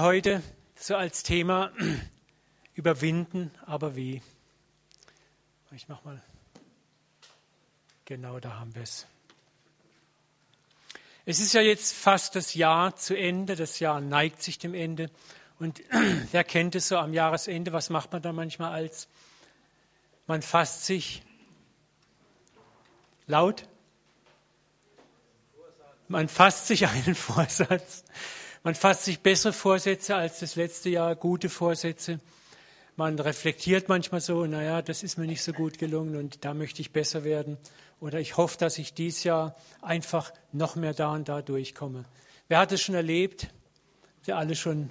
heute so als Thema überwinden, aber wie? Ich mach mal. Genau, da haben wir es. Es ist ja jetzt fast das Jahr zu Ende, das Jahr neigt sich dem Ende. Und wer kennt es so am Jahresende? Was macht man da manchmal als? Man fasst sich laut. Man fasst sich einen Vorsatz. Man fasst sich bessere Vorsätze als das letzte Jahr, gute Vorsätze. Man reflektiert manchmal so, naja, das ist mir nicht so gut gelungen und da möchte ich besser werden. Oder ich hoffe, dass ich dieses Jahr einfach noch mehr da und da durchkomme. Wer hat es schon erlebt? Wir alle schon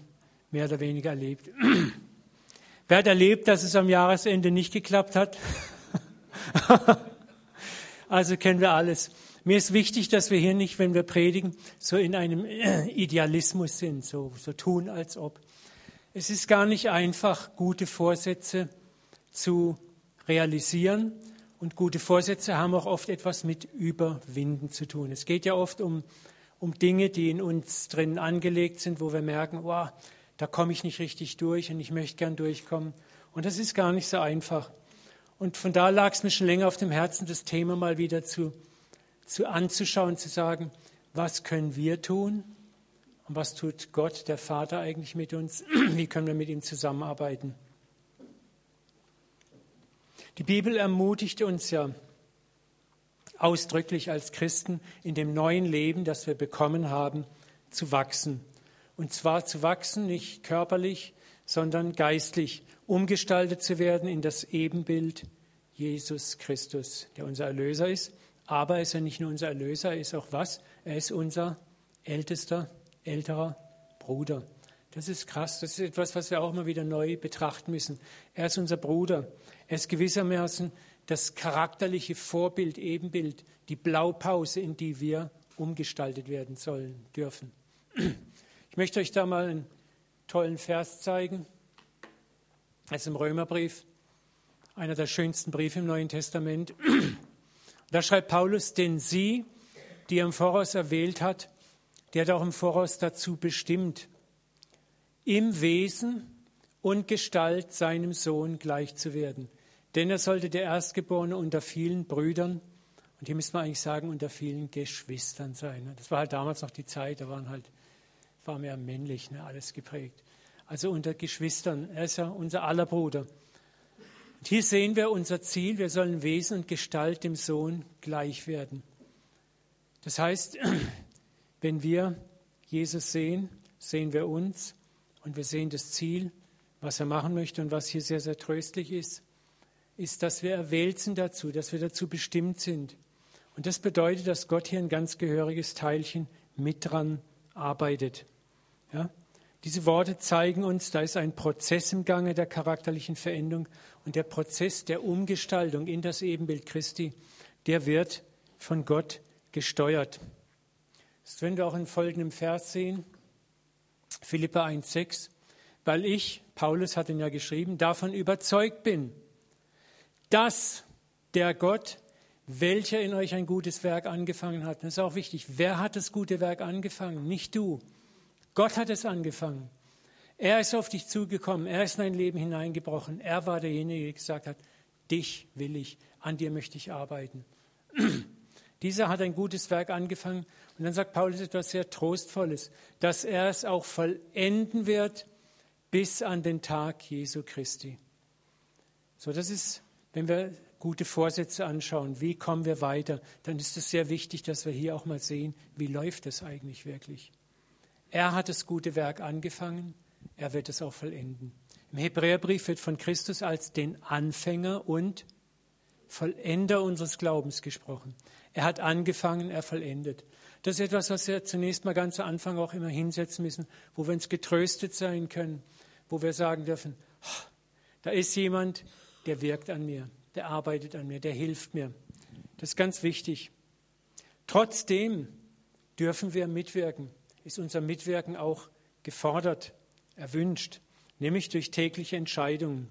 mehr oder weniger erlebt. Wer hat erlebt, dass es am Jahresende nicht geklappt hat? also kennen wir alles. Mir ist wichtig, dass wir hier nicht, wenn wir predigen, so in einem Idealismus sind, so, so tun, als ob. Es ist gar nicht einfach, gute Vorsätze zu realisieren. Und gute Vorsätze haben auch oft etwas mit Überwinden zu tun. Es geht ja oft um, um Dinge, die in uns drin angelegt sind, wo wir merken, wow, da komme ich nicht richtig durch und ich möchte gern durchkommen. Und das ist gar nicht so einfach. Und von da lag es mir schon länger auf dem Herzen, das Thema mal wieder zu zu anzuschauen, zu sagen, was können wir tun und was tut Gott, der Vater eigentlich mit uns, wie können wir mit ihm zusammenarbeiten. Die Bibel ermutigt uns ja ausdrücklich als Christen in dem neuen Leben, das wir bekommen haben, zu wachsen. Und zwar zu wachsen nicht körperlich, sondern geistlich, umgestaltet zu werden in das Ebenbild Jesus Christus, der unser Erlöser ist aber er ist ja nicht nur unser Erlöser, er ist auch was? Er ist unser ältester, älterer Bruder. Das ist krass. Das ist etwas, was wir auch mal wieder neu betrachten müssen. Er ist unser Bruder. Er ist gewissermaßen das charakterliche Vorbild, Ebenbild, die Blaupause, in die wir umgestaltet werden sollen, dürfen. Ich möchte euch da mal einen tollen Vers zeigen. Das ist im Römerbrief, einer der schönsten Briefe im Neuen Testament. Da schreibt Paulus, denn sie, die er im Voraus erwählt hat, der hat auch im Voraus dazu bestimmt, im Wesen und Gestalt seinem Sohn gleich zu werden. Denn er sollte der Erstgeborene unter vielen Brüdern und hier müssen wir eigentlich sagen, unter vielen Geschwistern sein. Das war halt damals noch die Zeit, da waren halt, war mehr männlich, ne, alles geprägt. Also unter Geschwistern, er ist ja unser aller Bruder. Und hier sehen wir unser Ziel, wir sollen Wesen und Gestalt dem Sohn gleich werden. Das heißt, wenn wir Jesus sehen, sehen wir uns und wir sehen das Ziel, was er machen möchte und was hier sehr, sehr tröstlich ist, ist, dass wir erwählt sind dazu, dass wir dazu bestimmt sind. Und das bedeutet, dass Gott hier ein ganz gehöriges Teilchen mit dran arbeitet. Ja? Diese Worte zeigen uns, da ist ein Prozess im Gange der charakterlichen Veränderung und der Prozess der Umgestaltung in das Ebenbild Christi, der wird von Gott gesteuert. Das werden wir auch in folgendem Vers sehen, Philippa 1,6, weil ich, Paulus hat ihn ja geschrieben, davon überzeugt bin, dass der Gott, welcher in euch ein gutes Werk angefangen hat, das ist auch wichtig, wer hat das gute Werk angefangen? Nicht du. Gott hat es angefangen. Er ist auf dich zugekommen, er ist in dein Leben hineingebrochen. Er war derjenige, der gesagt hat, dich will ich, an dir möchte ich arbeiten. Dieser hat ein gutes Werk angefangen und dann sagt Paulus etwas sehr Trostvolles, dass er es auch vollenden wird bis an den Tag Jesu Christi. So, das ist, wenn wir gute Vorsätze anschauen, wie kommen wir weiter, dann ist es sehr wichtig, dass wir hier auch mal sehen, wie läuft es eigentlich wirklich. Er hat das gute Werk angefangen, er wird es auch vollenden. Im Hebräerbrief wird von Christus als den Anfänger und Vollender unseres Glaubens gesprochen. Er hat angefangen, er vollendet. Das ist etwas, was wir zunächst mal ganz am Anfang auch immer hinsetzen müssen, wo wir uns getröstet sein können, wo wir sagen dürfen, da ist jemand, der wirkt an mir, der arbeitet an mir, der hilft mir. Das ist ganz wichtig. Trotzdem dürfen wir mitwirken, ist unser Mitwirken auch gefordert erwünscht, nämlich durch tägliche Entscheidungen.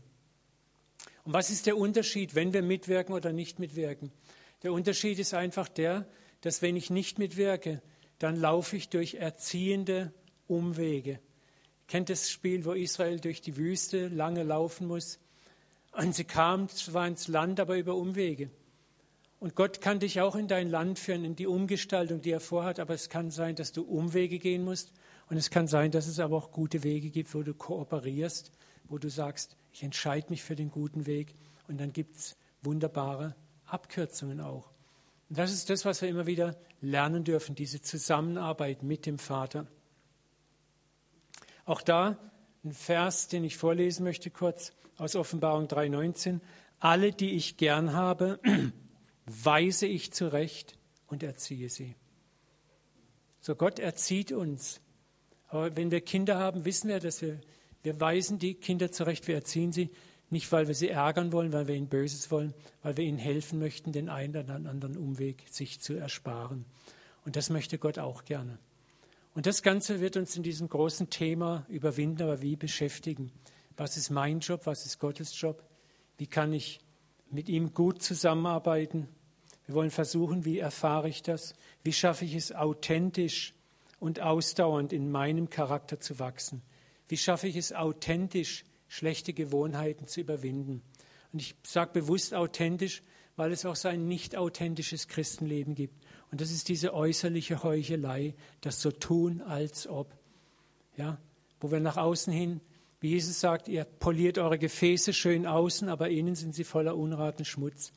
Und was ist der Unterschied, wenn wir mitwirken oder nicht mitwirken? Der Unterschied ist einfach der, dass wenn ich nicht mitwirke, dann laufe ich durch erziehende Umwege. Kennt das Spiel, wo Israel durch die Wüste lange laufen muss? Und sie kamen zwar ins Land, aber über Umwege. Und Gott kann dich auch in dein Land führen, in die Umgestaltung, die er vorhat, aber es kann sein, dass du Umwege gehen musst. Und es kann sein, dass es aber auch gute Wege gibt, wo du kooperierst, wo du sagst, ich entscheide mich für den guten Weg. Und dann gibt es wunderbare Abkürzungen auch. Und das ist das, was wir immer wieder lernen dürfen, diese Zusammenarbeit mit dem Vater. Auch da ein Vers, den ich vorlesen möchte kurz aus Offenbarung 3.19. Alle, die ich gern habe, weise ich zurecht und erziehe sie. So Gott erzieht uns. Aber wenn wir Kinder haben, wissen wir, dass wir, wir weisen die Kinder zurecht, wir erziehen sie, nicht weil wir sie ärgern wollen, weil wir ihnen Böses wollen, weil wir ihnen helfen möchten, den einen oder anderen Umweg sich zu ersparen. Und das möchte Gott auch gerne. Und das Ganze wird uns in diesem großen Thema Überwinden, aber wie beschäftigen. Was ist mein Job? Was ist Gottes Job? Wie kann ich mit ihm gut zusammenarbeiten? Wir wollen versuchen, wie erfahre ich das? Wie schaffe ich es authentisch und ausdauernd in meinem Charakter zu wachsen? Wie schaffe ich es authentisch, schlechte Gewohnheiten zu überwinden? Und ich sage bewusst authentisch, weil es auch so ein nicht authentisches Christenleben gibt. Und das ist diese äußerliche Heuchelei, das so tun, als ob. Ja, wo wir nach außen hin, wie Jesus sagt, ihr poliert eure Gefäße schön außen, aber innen sind sie voller Unrat und Schmutz.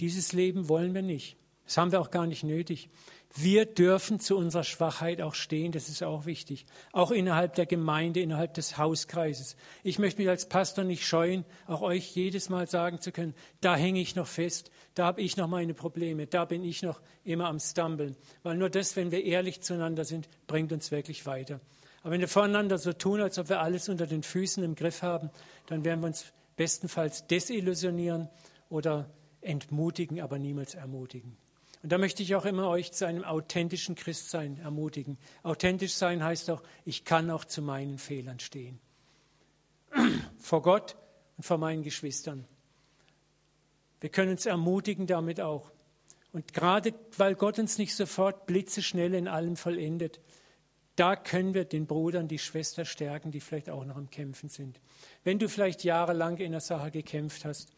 Dieses Leben wollen wir nicht. Das haben wir auch gar nicht nötig. Wir dürfen zu unserer Schwachheit auch stehen, das ist auch wichtig. Auch innerhalb der Gemeinde, innerhalb des Hauskreises. Ich möchte mich als Pastor nicht scheuen, auch euch jedes Mal sagen zu können, da hänge ich noch fest, da habe ich noch meine Probleme, da bin ich noch immer am Stumbeln. Weil nur das, wenn wir ehrlich zueinander sind, bringt uns wirklich weiter. Aber wenn wir voneinander so tun, als ob wir alles unter den Füßen im Griff haben, dann werden wir uns bestenfalls desillusionieren oder entmutigen, aber niemals ermutigen. Und da möchte ich auch immer euch zu einem authentischen Christsein ermutigen. Authentisch sein heißt auch, ich kann auch zu meinen Fehlern stehen. vor Gott und vor meinen Geschwistern. Wir können uns ermutigen damit auch. Und gerade weil Gott uns nicht sofort blitzeschnell in allem vollendet, da können wir den Bruder und die Schwester stärken, die vielleicht auch noch am Kämpfen sind. Wenn du vielleicht jahrelang in der Sache gekämpft hast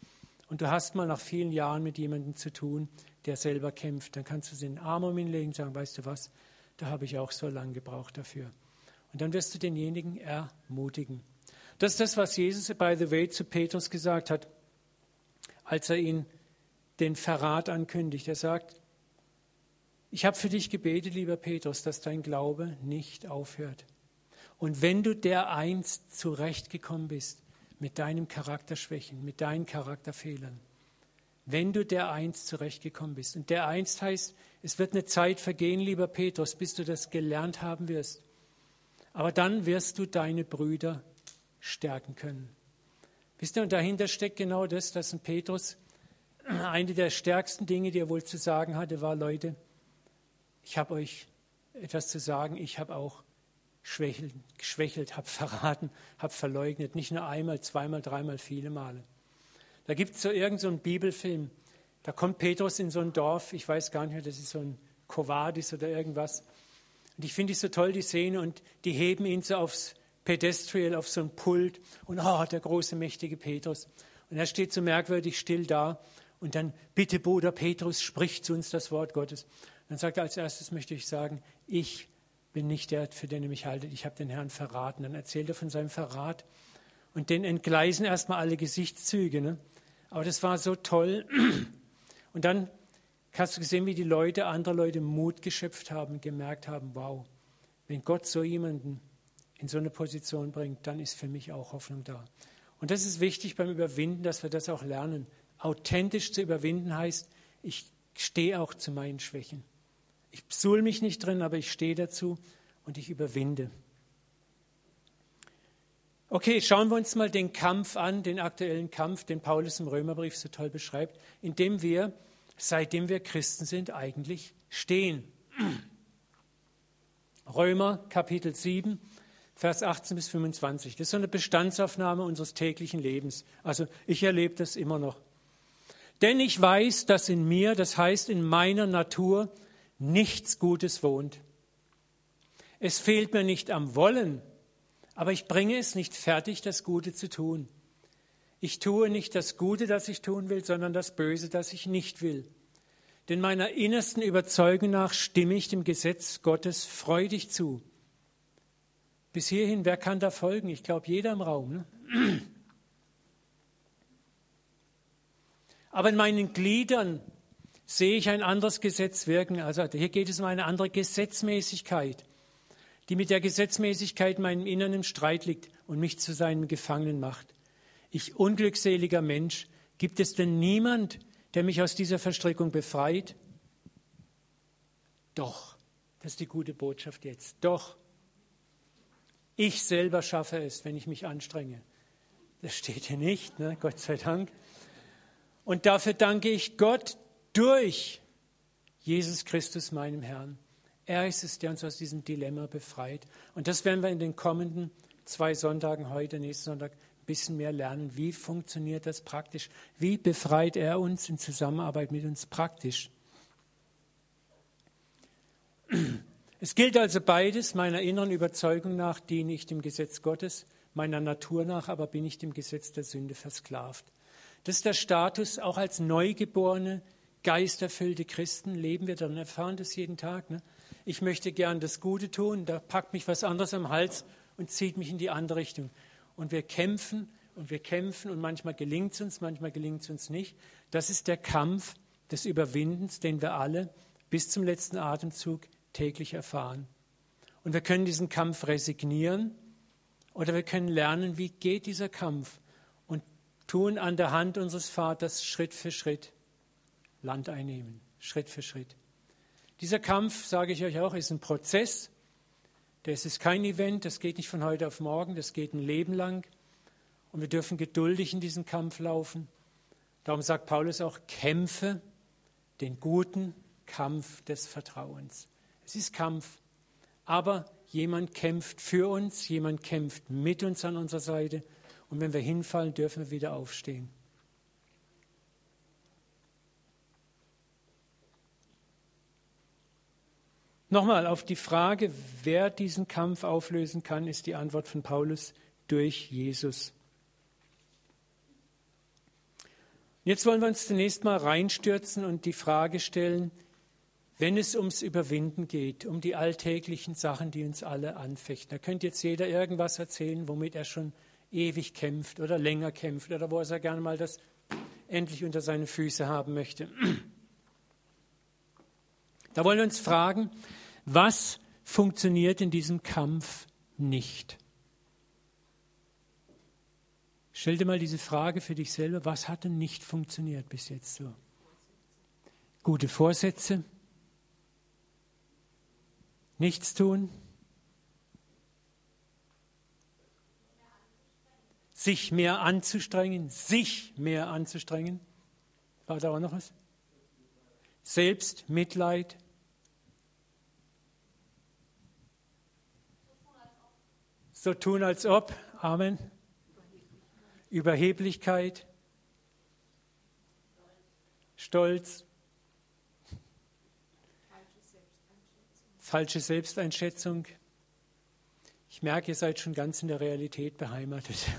und du hast mal nach vielen Jahren mit jemandem zu tun, der selber kämpft, dann kannst du den Arm um ihn legen und sagen, weißt du was, da habe ich auch so lange gebraucht dafür. Und dann wirst du denjenigen ermutigen. Das ist das, was Jesus, by the way, zu Petrus gesagt hat, als er ihn den Verrat ankündigt. Er sagt, ich habe für dich gebetet, lieber Petrus, dass dein Glaube nicht aufhört. Und wenn du dereinst zurechtgekommen bist mit deinem Charakterschwächen, mit deinen Charakterfehlern, wenn du der Einst zurechtgekommen bist. Und der Einst heißt, es wird eine Zeit vergehen, lieber Petrus, bis du das gelernt haben wirst. Aber dann wirst du deine Brüder stärken können. Wisst ihr, und dahinter steckt genau das, dass ein Petrus eine der stärksten Dinge, die er wohl zu sagen hatte, war, Leute, ich habe euch etwas zu sagen, ich habe auch geschwächelt, habe verraten, habe verleugnet, nicht nur einmal, zweimal, dreimal, viele Male. Da gibt es so irgendeinen so Bibelfilm. Da kommt Petrus in so ein Dorf, ich weiß gar nicht mehr, das ist so ein Kovadis oder irgendwas. Und ich finde es so toll, die Szene, und die heben ihn so aufs Pedestriel, auf so ein Pult. Und oh, der große, mächtige Petrus. Und er steht so merkwürdig still da. Und dann, bitte Bruder Petrus, spricht zu uns das Wort Gottes. Dann sagt er, als erstes möchte ich sagen, ich bin nicht der, für den ihr mich haltet. Ich habe den Herrn verraten. Dann erzählt er von seinem Verrat. Und den entgleisen erstmal alle Gesichtszüge. Ne? Aber das war so toll. Und dann hast du gesehen, wie die Leute, andere Leute Mut geschöpft haben, gemerkt haben, wow, wenn Gott so jemanden in so eine Position bringt, dann ist für mich auch Hoffnung da. Und das ist wichtig beim Überwinden, dass wir das auch lernen. Authentisch zu überwinden heißt, ich stehe auch zu meinen Schwächen. Ich psul mich nicht drin, aber ich stehe dazu und ich überwinde. Okay, schauen wir uns mal den Kampf an, den aktuellen Kampf, den Paulus im Römerbrief so toll beschreibt, in dem wir, seitdem wir Christen sind, eigentlich stehen. Römer Kapitel 7, Vers 18 bis 25. Das ist so eine Bestandsaufnahme unseres täglichen Lebens. Also ich erlebe das immer noch. Denn ich weiß, dass in mir, das heißt in meiner Natur, nichts Gutes wohnt. Es fehlt mir nicht am Wollen, aber ich bringe es nicht fertig, das Gute zu tun. Ich tue nicht das Gute, das ich tun will, sondern das Böse, das ich nicht will. Denn meiner innersten Überzeugung nach stimme ich dem Gesetz Gottes freudig zu. Bis hierhin, wer kann da folgen? Ich glaube, jeder im Raum. Ne? Aber in meinen Gliedern sehe ich ein anderes Gesetz wirken. Also hier geht es um eine andere Gesetzmäßigkeit, die mit der Gesetzmäßigkeit in meinem Inneren im Streit liegt und mich zu seinem Gefangenen macht. Ich unglückseliger Mensch, gibt es denn niemand, der mich aus dieser Verstrickung befreit? Doch, das ist die gute Botschaft jetzt. Doch, ich selber schaffe es, wenn ich mich anstrenge. Das steht hier nicht, ne? Gott sei Dank. Und dafür danke ich Gott durch Jesus Christus, meinem Herrn. Er ist es, der uns aus diesem Dilemma befreit. Und das werden wir in den kommenden zwei Sonntagen, heute, nächsten Sonntag, ein bisschen mehr lernen. Wie funktioniert das praktisch? Wie befreit er uns in Zusammenarbeit mit uns praktisch? Es gilt also beides. Meiner inneren Überzeugung nach diene ich dem Gesetz Gottes, meiner Natur nach aber bin ich dem Gesetz der Sünde versklavt. Das ist der Status, auch als neugeborene, geisterfüllte Christen leben wir dann, erfahren das jeden Tag. Ne? Ich möchte gern das Gute tun, da packt mich was anderes am Hals und zieht mich in die andere Richtung. Und wir kämpfen und wir kämpfen und manchmal gelingt es uns, manchmal gelingt es uns nicht. Das ist der Kampf des Überwindens, den wir alle bis zum letzten Atemzug täglich erfahren. Und wir können diesen Kampf resignieren oder wir können lernen, wie geht dieser Kampf und tun an der Hand unseres Vaters Schritt für Schritt Land einnehmen, Schritt für Schritt. Dieser Kampf, sage ich euch auch, ist ein Prozess. Das ist kein Event, das geht nicht von heute auf morgen, das geht ein Leben lang. Und wir dürfen geduldig in diesen Kampf laufen. Darum sagt Paulus auch, kämpfe den guten Kampf des Vertrauens. Es ist Kampf, aber jemand kämpft für uns, jemand kämpft mit uns an unserer Seite und wenn wir hinfallen, dürfen wir wieder aufstehen. Nochmal auf die Frage, wer diesen Kampf auflösen kann, ist die Antwort von Paulus durch Jesus. Jetzt wollen wir uns zunächst mal reinstürzen und die Frage stellen, wenn es ums Überwinden geht, um die alltäglichen Sachen, die uns alle anfechten. Da könnte jetzt jeder irgendwas erzählen, womit er schon ewig kämpft oder länger kämpft oder wo er gerne mal das endlich unter seine Füße haben möchte. Da wollen wir uns fragen, was funktioniert in diesem Kampf nicht? Stell dir mal diese Frage für dich selber, was hat denn nicht funktioniert bis jetzt so? Gute Vorsätze, Nichts tun? Sich mehr anzustrengen, sich mehr anzustrengen. War da auch noch was? Selbstmitleid. So tun als ob. Amen. Überheblichkeit. Stolz. falsche Selbsteinschätzung. Ich merke, ihr seid schon ganz in der Realität beheimatet.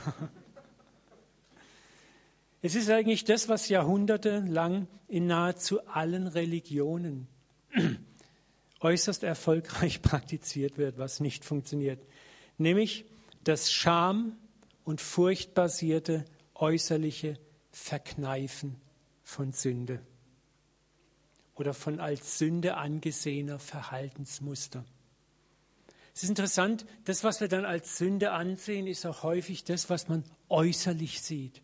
Es ist eigentlich das, was jahrhundertelang in nahezu allen Religionen äußerst erfolgreich praktiziert wird, was nicht funktioniert. Nämlich das Scham- und furchtbasierte äußerliche Verkneifen von Sünde oder von als Sünde angesehener Verhaltensmuster. Es ist interessant, das, was wir dann als Sünde ansehen, ist auch häufig das, was man äußerlich sieht.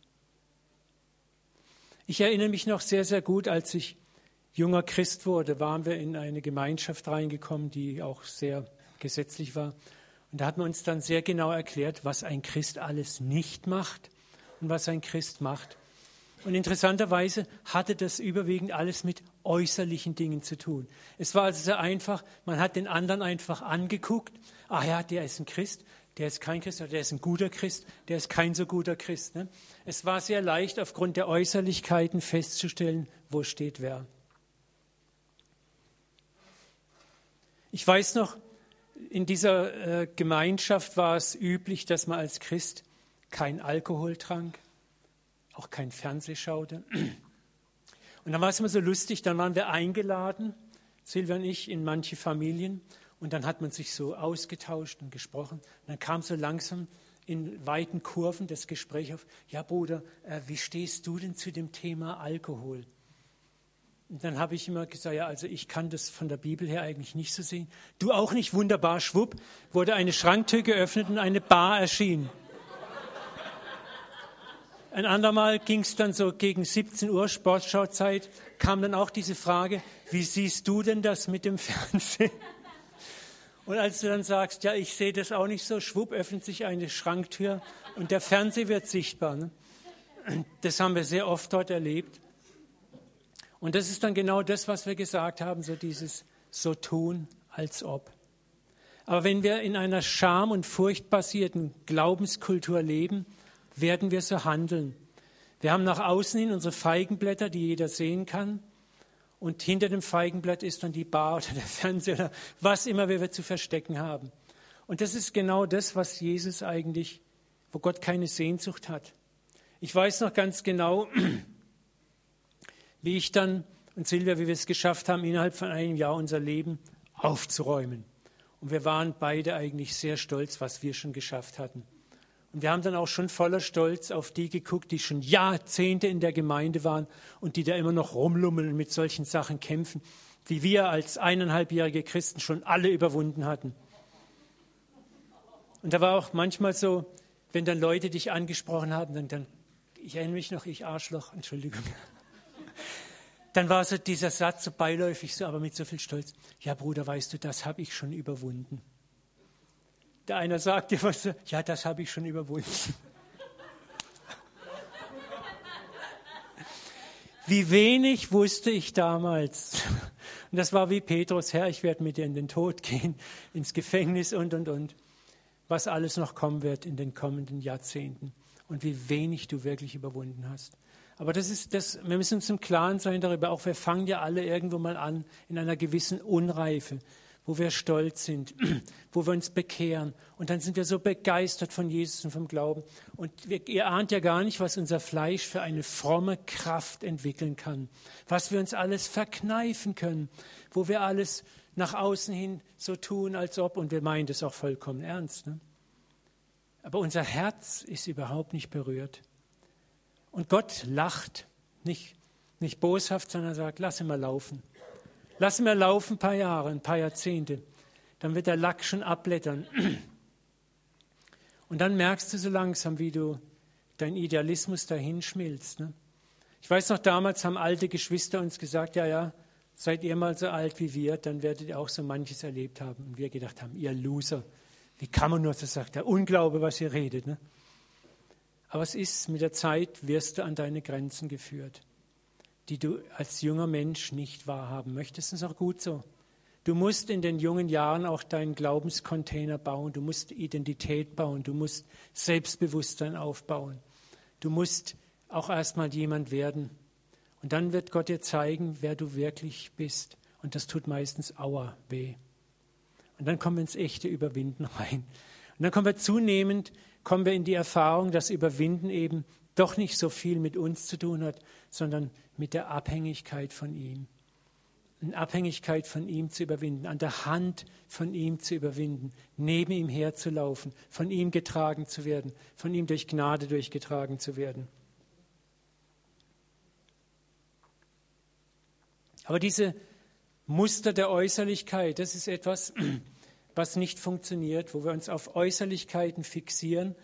Ich erinnere mich noch sehr, sehr gut, als ich junger Christ wurde, waren wir in eine Gemeinschaft reingekommen, die auch sehr gesetzlich war. Und da hat man uns dann sehr genau erklärt, was ein Christ alles nicht macht und was ein Christ macht. Und interessanterweise hatte das überwiegend alles mit äußerlichen Dingen zu tun. Es war also sehr einfach, man hat den anderen einfach angeguckt, ah ja, der ist ein Christ, der ist kein Christ, oder der ist ein guter Christ, der ist kein so guter Christ. Ne? Es war sehr leicht, aufgrund der Äußerlichkeiten festzustellen, wo steht wer. Ich weiß noch, in dieser äh, Gemeinschaft war es üblich, dass man als Christ kein Alkohol trank, auch kein Fernseh schaute. Und dann war es immer so lustig, dann waren wir eingeladen, Silvia und ich, in manche Familien. Und dann hat man sich so ausgetauscht und gesprochen. Und dann kam so langsam in weiten Kurven das Gespräch auf, ja Bruder, äh, wie stehst du denn zu dem Thema Alkohol? Und dann habe ich immer gesagt, ja, also ich kann das von der Bibel her eigentlich nicht so sehen. Du auch nicht, wunderbar, schwupp, wurde eine Schranktür geöffnet und eine Bar erschien. Ein andermal ging es dann so gegen 17 Uhr, Sportschauzeit, kam dann auch diese Frage, wie siehst du denn das mit dem Fernsehen? Und als du dann sagst, ja, ich sehe das auch nicht so, schwupp, öffnet sich eine Schranktür und der Fernseher wird sichtbar. Ne? Das haben wir sehr oft dort erlebt. Und das ist dann genau das, was wir gesagt haben, so dieses so tun, als ob. Aber wenn wir in einer scham- und furchtbasierten Glaubenskultur leben, werden wir so handeln. Wir haben nach außen hin unsere Feigenblätter, die jeder sehen kann. Und hinter dem Feigenblatt ist dann die Bar oder der Fernseher oder was immer wir zu verstecken haben. Und das ist genau das, was Jesus eigentlich, wo Gott keine Sehnsucht hat. Ich weiß noch ganz genau, wie ich dann und Silvia, wie wir es geschafft haben, innerhalb von einem Jahr unser Leben aufzuräumen. Und wir waren beide eigentlich sehr stolz, was wir schon geschafft hatten. Und wir haben dann auch schon voller Stolz auf die geguckt, die schon Jahrzehnte in der Gemeinde waren und die da immer noch rumlummeln und mit solchen Sachen kämpfen, wie wir als eineinhalbjährige Christen schon alle überwunden hatten. Und da war auch manchmal so, wenn dann Leute dich angesprochen haben, dann, dann ich erinnere mich noch, ich Arschloch, Entschuldigung. Dann war so dieser Satz so beiläufig, so, aber mit so viel Stolz. Ja, Bruder, weißt du, das habe ich schon überwunden. Der einer sagt dir was, ja, das habe ich schon überwunden. Wie wenig wusste ich damals. Und das war wie Petrus, Herr, ich werde mit dir in den Tod gehen, ins Gefängnis und, und, und. Was alles noch kommen wird in den kommenden Jahrzehnten. Und wie wenig du wirklich überwunden hast. Aber das ist das, wir müssen uns im Klaren sein darüber. Auch wir fangen ja alle irgendwo mal an in einer gewissen Unreife wo wir stolz sind, wo wir uns bekehren. Und dann sind wir so begeistert von Jesus und vom Glauben. Und wir, ihr ahnt ja gar nicht, was unser Fleisch für eine fromme Kraft entwickeln kann. Was wir uns alles verkneifen können. Wo wir alles nach außen hin so tun, als ob. Und wir meinen das auch vollkommen ernst. Ne? Aber unser Herz ist überhaupt nicht berührt. Und Gott lacht. Nicht, nicht boshaft, sondern sagt, lass ihn mal laufen. Lass mir laufen ein paar Jahre, ein paar Jahrzehnte. Dann wird der Lack schon abblättern. Und dann merkst du so langsam, wie du dein Idealismus dahin schmilzt. Ne? Ich weiß noch, damals haben alte Geschwister uns gesagt, ja, ja, seid ihr mal so alt wie wir, dann werdet ihr auch so manches erlebt haben. Und wir gedacht haben, ihr Loser, wie kann man nur so sagen, der Unglaube, was ihr redet. Ne? Aber es ist, mit der Zeit wirst du an deine Grenzen geführt die du als junger Mensch nicht wahrhaben möchtest. Das ist auch gut so. Du musst in den jungen Jahren auch deinen Glaubenscontainer bauen. Du musst Identität bauen. Du musst Selbstbewusstsein aufbauen. Du musst auch erstmal jemand werden. Und dann wird Gott dir zeigen, wer du wirklich bist. Und das tut meistens Aua weh. Und dann kommen wir ins echte Überwinden rein. Und dann kommen wir zunehmend, kommen wir in die Erfahrung, dass Überwinden eben doch nicht so viel mit uns zu tun hat, sondern mit der Abhängigkeit von ihm. Eine Abhängigkeit von ihm zu überwinden, an der Hand von ihm zu überwinden, neben ihm herzulaufen, von ihm getragen zu werden, von ihm durch Gnade durchgetragen zu werden. Aber diese Muster der Äußerlichkeit, das ist etwas, was nicht funktioniert, wo wir uns auf Äußerlichkeiten fixieren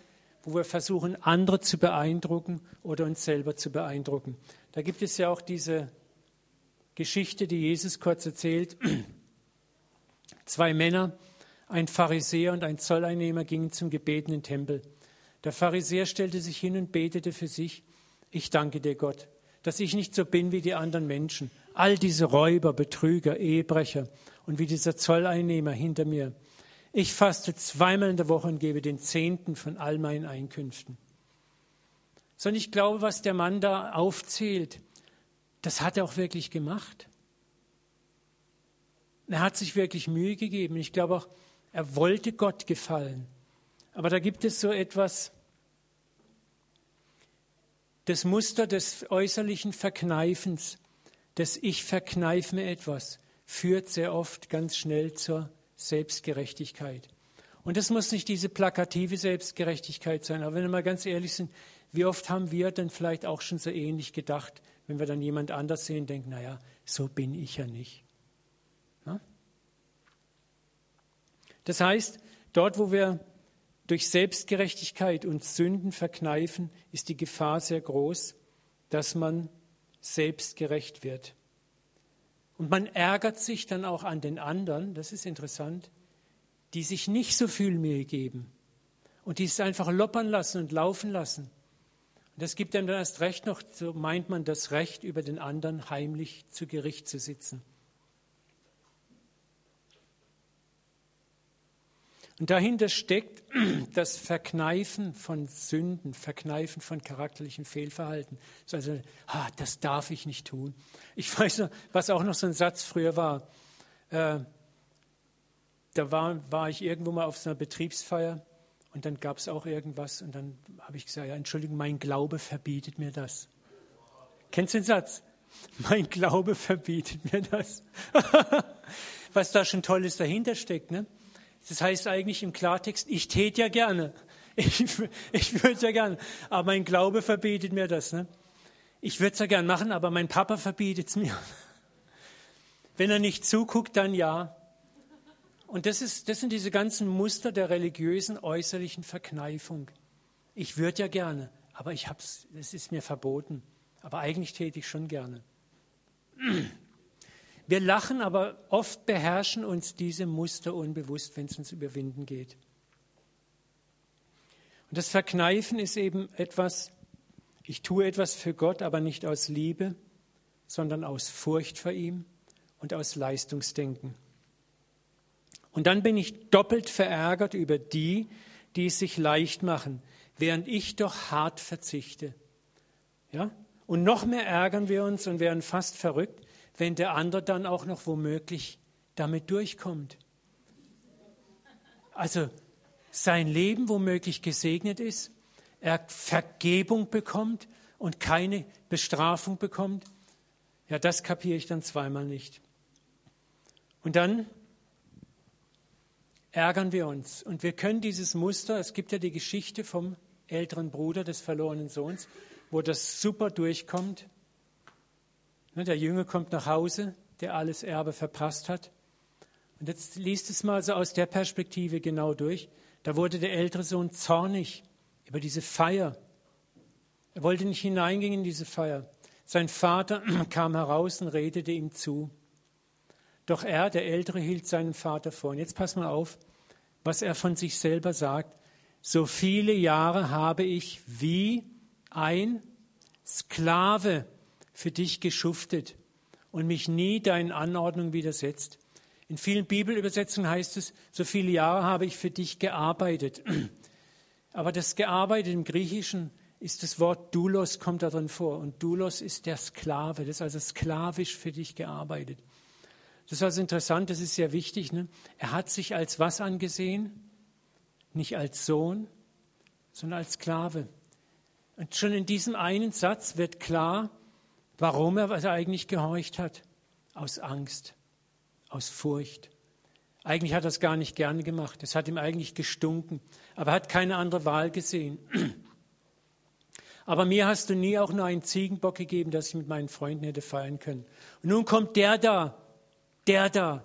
wo wir versuchen, andere zu beeindrucken oder uns selber zu beeindrucken. Da gibt es ja auch diese Geschichte, die Jesus kurz erzählt. Zwei Männer, ein Pharisäer und ein Zolleinnehmer, gingen zum Gebeten in den Tempel. Der Pharisäer stellte sich hin und betete für sich, ich danke dir Gott, dass ich nicht so bin wie die anderen Menschen, all diese Räuber, Betrüger, Ehebrecher und wie dieser Zolleinnehmer hinter mir. Ich faste zweimal in der Woche und gebe den Zehnten von all meinen Einkünften. Sondern ich glaube, was der Mann da aufzählt, das hat er auch wirklich gemacht. Er hat sich wirklich Mühe gegeben. Ich glaube auch, Er wollte Gott gefallen. Aber da gibt es so etwas, das Muster des äußerlichen Verkneifens, das Ich verkneif mir etwas, führt sehr oft ganz schnell zur Selbstgerechtigkeit. Und das muss nicht diese plakative Selbstgerechtigkeit sein, aber wenn wir mal ganz ehrlich sind, wie oft haben wir dann vielleicht auch schon so ähnlich gedacht, wenn wir dann jemand anders sehen, denken, naja, so bin ich ja nicht. Ja? Das heißt, dort, wo wir durch Selbstgerechtigkeit und Sünden verkneifen, ist die Gefahr sehr groß, dass man selbstgerecht wird. Und man ärgert sich dann auch an den anderen, das ist interessant, die sich nicht so viel Mühe geben und die es einfach loppern lassen und laufen lassen. Und das gibt einem dann erst recht noch, so meint man, das Recht, über den anderen heimlich zu Gericht zu sitzen. Und dahinter steckt das Verkneifen von Sünden, Verkneifen von charakterlichen Fehlverhalten. Also, ah, das darf ich nicht tun. Ich weiß noch, was auch noch so ein Satz früher war. Äh, da war, war ich irgendwo mal auf so einer Betriebsfeier und dann gab es auch irgendwas und dann habe ich gesagt, ja, Entschuldigung, mein Glaube verbietet mir das. Kennst du den Satz? Mein Glaube verbietet mir das. was da schon Tolles dahinter steckt, ne? Das heißt eigentlich im Klartext, ich täte ja gerne. Ich, ich würde ja gerne. Aber mein Glaube verbietet mir das. Ne? Ich würde es ja gern machen, aber mein Papa verbietet es mir. Wenn er nicht zuguckt, dann ja. Und das, ist, das sind diese ganzen Muster der religiösen äußerlichen Verkneifung. Ich würde ja gerne, aber ich hab's, es ist mir verboten. Aber eigentlich täte ich schon gerne. Wir lachen, aber oft beherrschen uns diese Muster unbewusst, wenn es uns überwinden geht. Und das Verkneifen ist eben etwas, ich tue etwas für Gott, aber nicht aus Liebe, sondern aus Furcht vor ihm und aus Leistungsdenken. Und dann bin ich doppelt verärgert über die, die es sich leicht machen, während ich doch hart verzichte. Ja? Und noch mehr ärgern wir uns und werden fast verrückt, wenn der andere dann auch noch womöglich damit durchkommt. Also sein Leben womöglich gesegnet ist, er Vergebung bekommt und keine Bestrafung bekommt. Ja, das kapiere ich dann zweimal nicht. Und dann ärgern wir uns. Und wir können dieses Muster, es gibt ja die Geschichte vom älteren Bruder des verlorenen Sohns, wo das super durchkommt. Ne, der Jünger kommt nach Hause, der alles Erbe verpasst hat. Und jetzt liest es mal so aus der Perspektive genau durch. Da wurde der ältere Sohn zornig über diese Feier. Er wollte nicht hineingehen in diese Feier. Sein Vater kam heraus und redete ihm zu. Doch er, der Ältere, hielt seinen Vater vor. Und jetzt pass mal auf, was er von sich selber sagt. So viele Jahre habe ich wie ein Sklave für dich geschuftet und mich nie deinen Anordnungen widersetzt. In vielen Bibelübersetzungen heißt es, so viele Jahre habe ich für dich gearbeitet. Aber das gearbeitet im Griechischen ist das Wort Doulos kommt darin vor. Und Doulos ist der Sklave. Das ist also sklavisch für dich gearbeitet. Das ist also interessant, das ist sehr wichtig. Ne? Er hat sich als was angesehen? Nicht als Sohn, sondern als Sklave. Und schon in diesem einen Satz wird klar, Warum er, was eigentlich gehorcht hat? Aus Angst, aus Furcht. Eigentlich hat er es gar nicht gerne gemacht. Es hat ihm eigentlich gestunken. Aber er hat keine andere Wahl gesehen. Aber mir hast du nie auch nur einen Ziegenbock gegeben, dass ich mit meinen Freunden hätte feiern können. Und nun kommt der da, der da,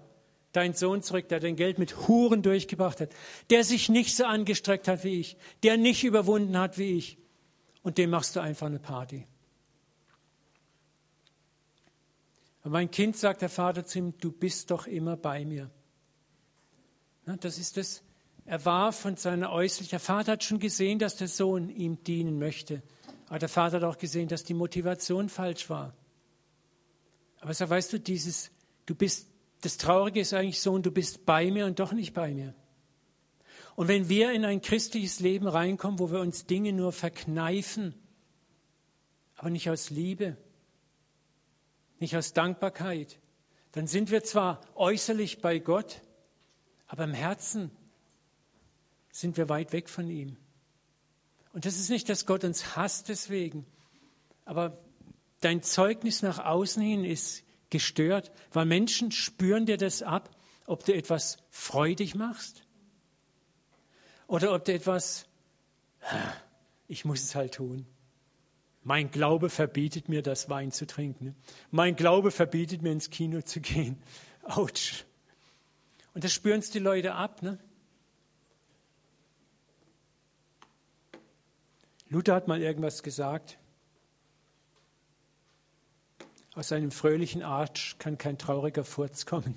dein Sohn zurück, der dein Geld mit Huren durchgebracht hat, der sich nicht so angestreckt hat wie ich, der nicht überwunden hat wie ich. Und dem machst du einfach eine Party. Aber mein Kind sagt der Vater zu ihm, du bist doch immer bei mir. Das ist das. Er war von seiner äußerlichen, der Vater hat schon gesehen, dass der Sohn ihm dienen möchte. Aber der Vater hat auch gesehen, dass die Motivation falsch war. Aber so weißt du, dieses, du bist, das Traurige ist eigentlich so, und du bist bei mir und doch nicht bei mir. Und wenn wir in ein christliches Leben reinkommen, wo wir uns Dinge nur verkneifen, aber nicht aus Liebe, nicht aus Dankbarkeit, dann sind wir zwar äußerlich bei Gott, aber im Herzen sind wir weit weg von ihm. Und das ist nicht, dass Gott uns hasst deswegen, aber dein Zeugnis nach außen hin ist gestört, weil Menschen spüren dir das ab, ob du etwas freudig machst oder ob du etwas, ich muss es halt tun. Mein Glaube verbietet mir, das Wein zu trinken. Mein Glaube verbietet mir, ins Kino zu gehen. Autsch. Und das spüren es die Leute ab. Ne? Luther hat mal irgendwas gesagt. Aus einem fröhlichen Arsch kann kein trauriger Furz kommen.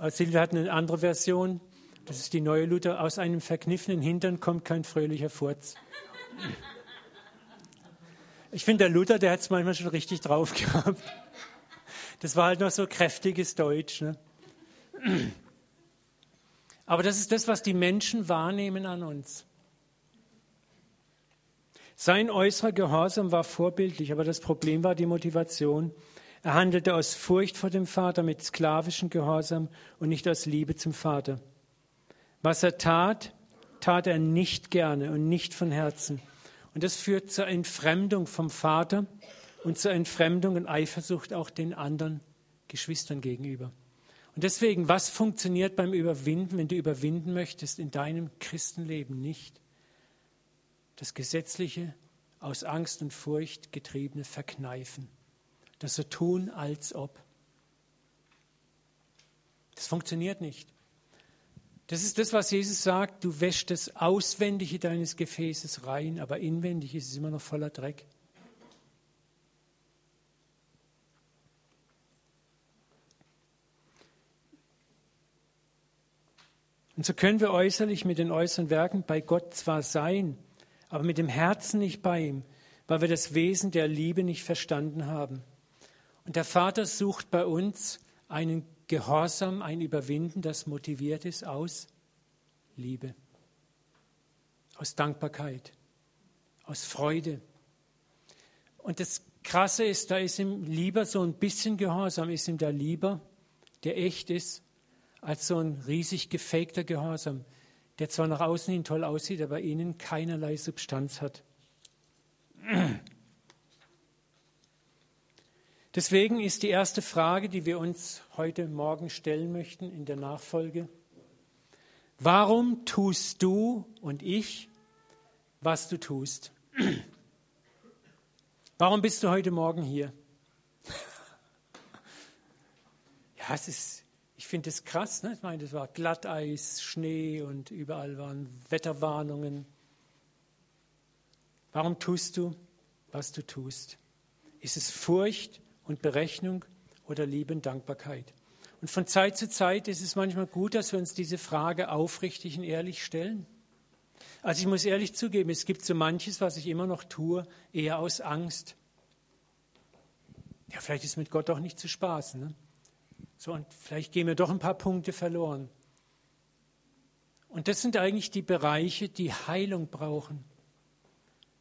Silvia hat eine andere Version. Das ist die neue Luther. Aus einem verkniffenen Hintern kommt kein fröhlicher Furz. Ich finde, der Luther, der hat es manchmal schon richtig drauf gehabt. Das war halt noch so kräftiges Deutsch. Ne? Aber das ist das, was die Menschen wahrnehmen an uns. Sein äußerer Gehorsam war vorbildlich, aber das Problem war die Motivation. Er handelte aus Furcht vor dem Vater mit sklavischem Gehorsam und nicht aus Liebe zum Vater. Was er tat, tat er nicht gerne und nicht von Herzen. Und das führt zur Entfremdung vom Vater und zur Entfremdung und Eifersucht auch den anderen Geschwistern gegenüber. Und deswegen, was funktioniert beim Überwinden, wenn du überwinden möchtest in deinem Christenleben nicht? Das gesetzliche, aus Angst und Furcht getriebene Verkneifen. Das so tun, als ob. Das funktioniert nicht. Das ist das, was Jesus sagt. Du wäschst das Auswendige deines Gefäßes rein, aber inwendig ist es immer noch voller Dreck. Und so können wir äußerlich mit den äußeren Werken bei Gott zwar sein, aber mit dem Herzen nicht bei ihm, weil wir das Wesen der Liebe nicht verstanden haben. Und der Vater sucht bei uns einen Gehorsam, ein Überwinden, das motiviert ist aus Liebe, aus Dankbarkeit, aus Freude. Und das Krasse ist, da ist ihm lieber so ein bisschen Gehorsam, ist ihm da lieber, der echt ist, als so ein riesig gefakter Gehorsam, der zwar nach außen hin toll aussieht, aber innen keinerlei Substanz hat. Deswegen ist die erste Frage, die wir uns heute Morgen stellen möchten in der Nachfolge, warum tust du und ich, was du tust? Warum bist du heute Morgen hier? Ja, es ist, ich finde es krass. Ne? Ich meine, es war Glatteis, Schnee und überall waren Wetterwarnungen. Warum tust du, was du tust? Ist es Furcht und Berechnung oder Liebe und Dankbarkeit? Und von Zeit zu Zeit ist es manchmal gut, dass wir uns diese Frage aufrichtig und ehrlich stellen. Also ich muss ehrlich zugeben, es gibt so manches, was ich immer noch tue, eher aus Angst. Ja, vielleicht ist mit Gott auch nicht zu spaßen. Ne? So, und vielleicht gehen mir doch ein paar Punkte verloren. Und das sind eigentlich die Bereiche, die Heilung brauchen.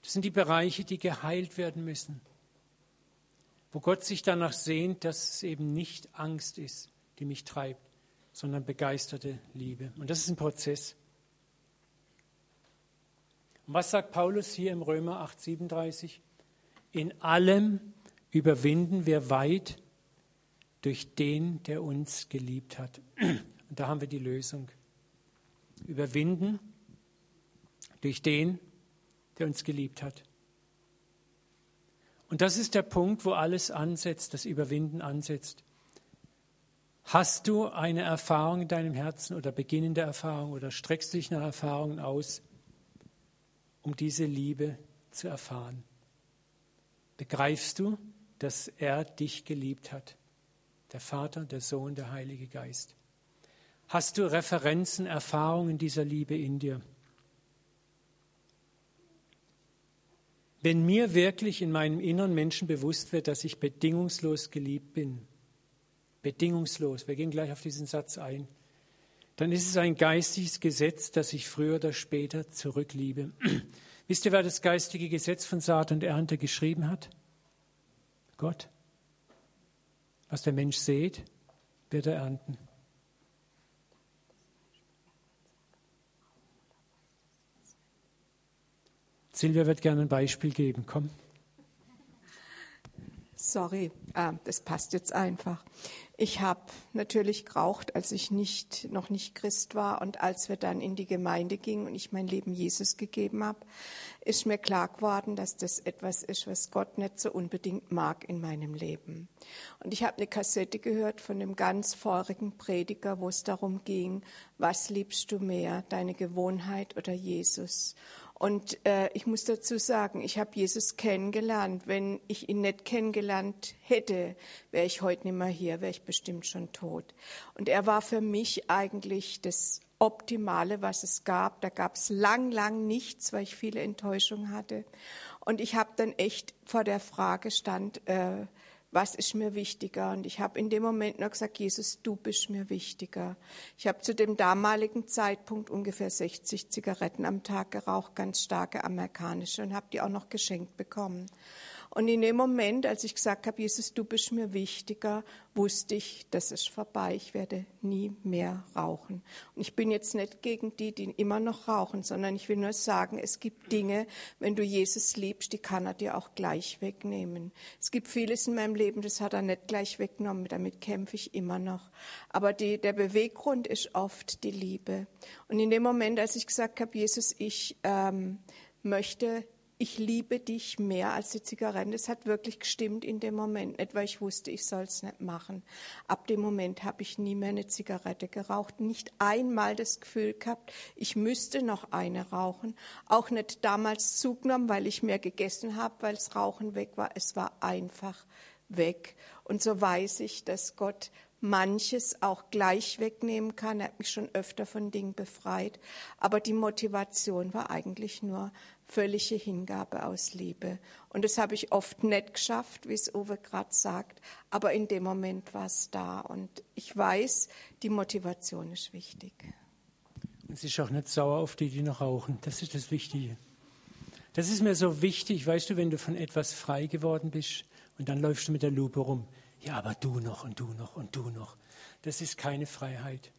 Das sind die Bereiche, die geheilt werden müssen. Wo Gott sich danach sehnt, dass es eben nicht Angst ist, die mich treibt, sondern begeisterte Liebe. Und das ist ein Prozess. Und was sagt Paulus hier im Römer 8:37? In allem überwinden wir weit durch den, der uns geliebt hat. Und da haben wir die Lösung. Überwinden durch den, der uns geliebt hat. Und das ist der Punkt, wo alles ansetzt, das Überwinden ansetzt. Hast du eine Erfahrung in deinem Herzen oder beginnende Erfahrung oder streckst du dich nach Erfahrungen aus, um diese Liebe zu erfahren? Begreifst du, dass er dich geliebt hat? Der Vater, der Sohn, der Heilige Geist. Hast du Referenzen, Erfahrungen dieser Liebe in dir? Wenn mir wirklich in meinem inneren Menschen bewusst wird, dass ich bedingungslos geliebt bin, bedingungslos, wir gehen gleich auf diesen Satz ein, dann ist es ein geistiges Gesetz, das ich früher oder später zurückliebe. Wisst ihr, wer das geistige Gesetz von Saat und Ernte geschrieben hat? Gott. Was der Mensch sät, wird er ernten. Silvia wird gerne ein Beispiel geben. Komm. Sorry, ah, das passt jetzt einfach. Ich habe natürlich geraucht, als ich nicht, noch nicht Christ war und als wir dann in die Gemeinde gingen und ich mein Leben Jesus gegeben habe, ist mir klar geworden, dass das etwas ist, was Gott nicht so unbedingt mag in meinem Leben. Und ich habe eine Kassette gehört von einem ganz feurigen Prediger, wo es darum ging, was liebst du mehr, deine Gewohnheit oder Jesus? Und äh, ich muss dazu sagen, ich habe Jesus kennengelernt. Wenn ich ihn nicht kennengelernt hätte, wäre ich heute nicht mehr hier, wäre ich bestimmt schon tot. Und er war für mich eigentlich das Optimale, was es gab. Da gab es lang, lang nichts, weil ich viele Enttäuschungen hatte. Und ich habe dann echt vor der Frage stand, äh, was ist mir wichtiger? Und ich habe in dem Moment nur gesagt, Jesus, du bist mir wichtiger. Ich habe zu dem damaligen Zeitpunkt ungefähr 60 Zigaretten am Tag geraucht, ganz starke amerikanische, und habe die auch noch geschenkt bekommen. Und in dem Moment, als ich gesagt habe, Jesus, du bist mir wichtiger, wusste ich, das ist vorbei. Ich werde nie mehr rauchen. Und ich bin jetzt nicht gegen die, die immer noch rauchen, sondern ich will nur sagen, es gibt Dinge, wenn du Jesus liebst, die kann er dir auch gleich wegnehmen. Es gibt vieles in meinem Leben, das hat er nicht gleich weggenommen. Damit kämpfe ich immer noch. Aber die, der Beweggrund ist oft die Liebe. Und in dem Moment, als ich gesagt habe, Jesus, ich ähm, möchte ich liebe dich mehr als die Zigaretten. Das hat wirklich gestimmt in dem Moment, nicht weil ich wusste, ich soll es nicht machen. Ab dem Moment habe ich nie mehr eine Zigarette geraucht, nicht einmal das Gefühl gehabt, ich müsste noch eine rauchen. Auch nicht damals zugenommen, weil ich mehr gegessen habe, weil das Rauchen weg war. Es war einfach weg. Und so weiß ich, dass Gott manches auch gleich wegnehmen kann. Er hat mich schon öfter von Dingen befreit. Aber die Motivation war eigentlich nur völlige Hingabe aus Liebe. Und das habe ich oft nicht geschafft, wie es Uwe gerade sagt, aber in dem Moment war es da. Und ich weiß, die Motivation ist wichtig. Und sie ist auch nicht sauer auf die, die noch rauchen. Das ist das Wichtige. Das ist mir so wichtig, weißt du, wenn du von etwas frei geworden bist und dann läufst du mit der Lupe rum. Ja, aber du noch und du noch und du noch. Das ist keine Freiheit.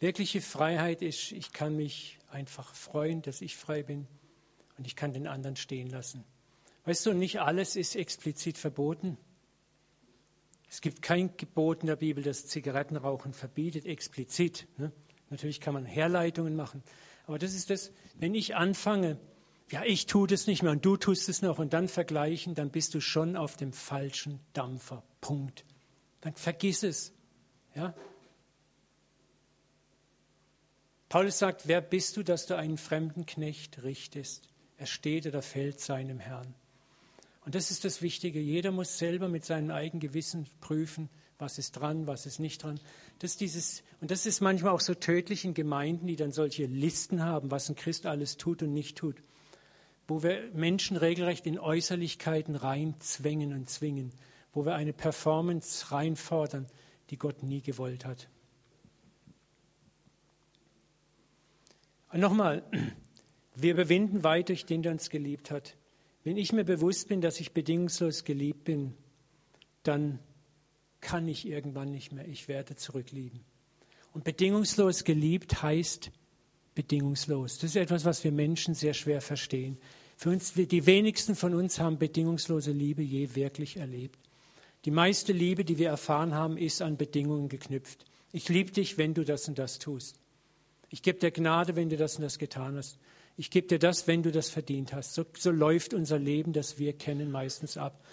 Wirkliche Freiheit ist, ich kann mich einfach freuen, dass ich frei bin und ich kann den anderen stehen lassen. Weißt du, nicht alles ist explizit verboten. Es gibt kein Gebot in der Bibel, das Zigarettenrauchen verbietet, explizit. Ne? Natürlich kann man Herleitungen machen. Aber das ist das, wenn ich anfange, ja, ich tue das nicht mehr und du tust es noch und dann vergleichen, dann bist du schon auf dem falschen Dampfer. Punkt. Dann vergiss es. Ja? Paulus sagt, wer bist du, dass du einen fremden Knecht richtest? Er steht oder fällt seinem Herrn. Und das ist das Wichtige. Jeder muss selber mit seinem eigenen Gewissen prüfen, was ist dran, was ist nicht dran. Das dieses, und das ist manchmal auch so tödlich in Gemeinden, die dann solche Listen haben, was ein Christ alles tut und nicht tut, wo wir Menschen regelrecht in Äußerlichkeiten reinzwängen und zwingen, wo wir eine Performance reinfordern, die Gott nie gewollt hat. Und nochmal, wir überwinden weit durch den, der uns geliebt hat. Wenn ich mir bewusst bin, dass ich bedingungslos geliebt bin, dann kann ich irgendwann nicht mehr. Ich werde zurücklieben. Und bedingungslos geliebt heißt bedingungslos. Das ist etwas, was wir Menschen sehr schwer verstehen. Für uns, die wenigsten von uns haben bedingungslose Liebe je wirklich erlebt. Die meiste Liebe, die wir erfahren haben, ist an Bedingungen geknüpft. Ich liebe dich, wenn du das und das tust. Ich gebe dir Gnade, wenn du das und das getan hast. Ich gebe dir das, wenn du das verdient hast. So, so läuft unser Leben, das wir kennen, meistens ab.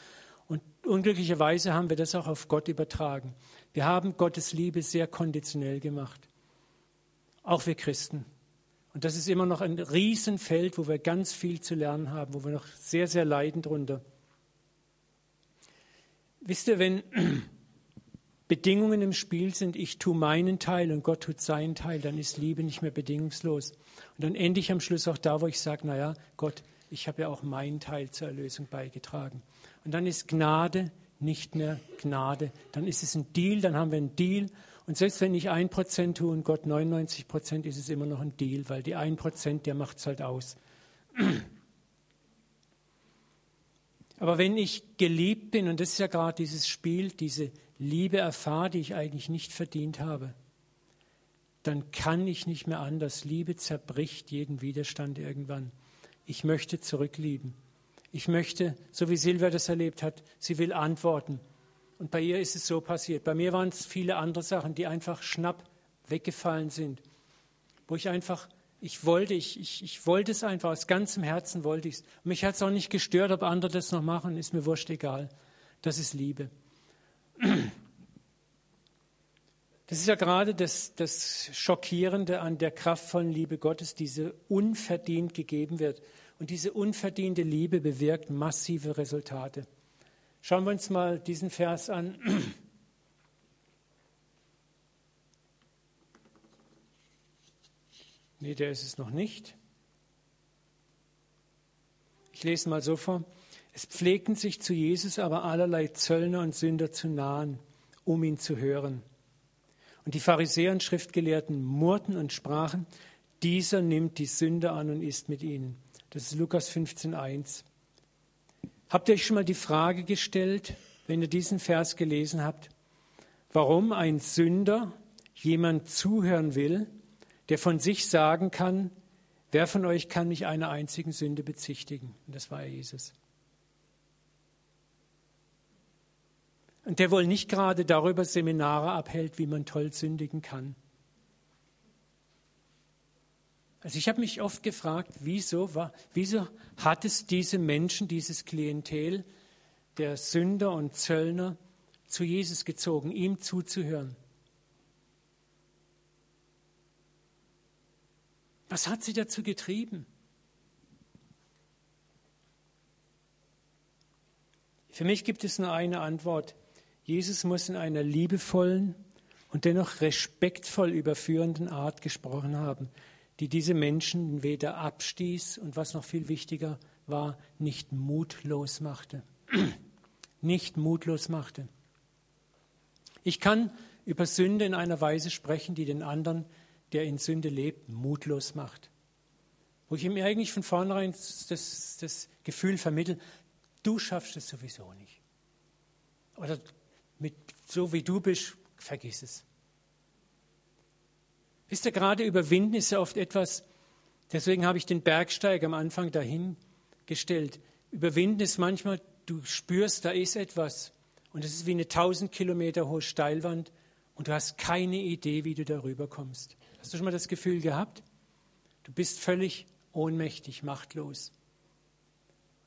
Und unglücklicherweise haben wir das auch auf Gott übertragen. Wir haben Gottes Liebe sehr konditionell gemacht. Auch wir Christen. Und das ist immer noch ein Riesenfeld, wo wir ganz viel zu lernen haben, wo wir noch sehr, sehr leiden drunter. Wisst ihr, wenn Bedingungen im Spiel sind, ich tue meinen Teil und Gott tut seinen Teil, dann ist Liebe nicht mehr bedingungslos. Und dann ende ich am Schluss auch da, wo ich sage, naja, Gott, ich habe ja auch meinen Teil zur Erlösung beigetragen. Und dann ist Gnade nicht mehr Gnade. Dann ist es ein Deal, dann haben wir einen Deal. Und selbst wenn ich ein Prozent tue und Gott 99 Prozent, ist es immer noch ein Deal, weil die ein Prozent, der macht es halt aus. Aber wenn ich geliebt bin, und das ist ja gerade dieses Spiel, diese Liebe erfahre, die ich eigentlich nicht verdient habe, dann kann ich nicht mehr anders. Liebe zerbricht jeden Widerstand irgendwann. Ich möchte zurücklieben. Ich möchte, so wie Silvia das erlebt hat, sie will antworten. Und bei ihr ist es so passiert. Bei mir waren es viele andere Sachen, die einfach schnapp weggefallen sind. Wo ich einfach, ich wollte, ich, ich, ich wollte es einfach, aus ganzem Herzen wollte ich es. Mich hat es auch nicht gestört, ob andere das noch machen, ist mir wurscht egal. Das ist Liebe. Das ist ja gerade das, das Schockierende an der kraftvollen Liebe Gottes, diese unverdient gegeben wird. Und diese unverdiente Liebe bewirkt massive Resultate. Schauen wir uns mal diesen Vers an. Nee, der ist es noch nicht. Ich lese mal so vor. Es pflegten sich zu Jesus aber allerlei Zöllner und Sünder zu nahen, um ihn zu hören. Und die Pharisäer und Schriftgelehrten murrten und sprachen, dieser nimmt die Sünder an und isst mit ihnen. Das ist Lukas 15.1. Habt ihr euch schon mal die Frage gestellt, wenn ihr diesen Vers gelesen habt, warum ein Sünder jemand zuhören will, der von sich sagen kann, wer von euch kann mich einer einzigen Sünde bezichtigen? Und das war Jesus. Und der wohl nicht gerade darüber Seminare abhält, wie man toll sündigen kann. Also ich habe mich oft gefragt, wieso, war, wieso hat es diese Menschen, dieses Klientel der Sünder und Zöllner zu Jesus gezogen, ihm zuzuhören? Was hat sie dazu getrieben? Für mich gibt es nur eine Antwort. Jesus muss in einer liebevollen und dennoch respektvoll überführenden Art gesprochen haben die diese Menschen weder abstieß und was noch viel wichtiger war, nicht mutlos machte. nicht mutlos machte. Ich kann über Sünde in einer Weise sprechen, die den anderen, der in Sünde lebt, mutlos macht. Wo ich ihm eigentlich von vornherein das, das Gefühl vermittle, du schaffst es sowieso nicht. Oder mit, so wie du bist, vergiss es. Wisst ihr, gerade überwinden ist ja oft etwas, deswegen habe ich den Bergsteig am Anfang dahingestellt. Überwinden ist manchmal, du spürst, da ist etwas und es ist wie eine tausend Kilometer hohe Steilwand und du hast keine Idee, wie du darüber kommst. Hast du schon mal das Gefühl gehabt? Du bist völlig ohnmächtig, machtlos.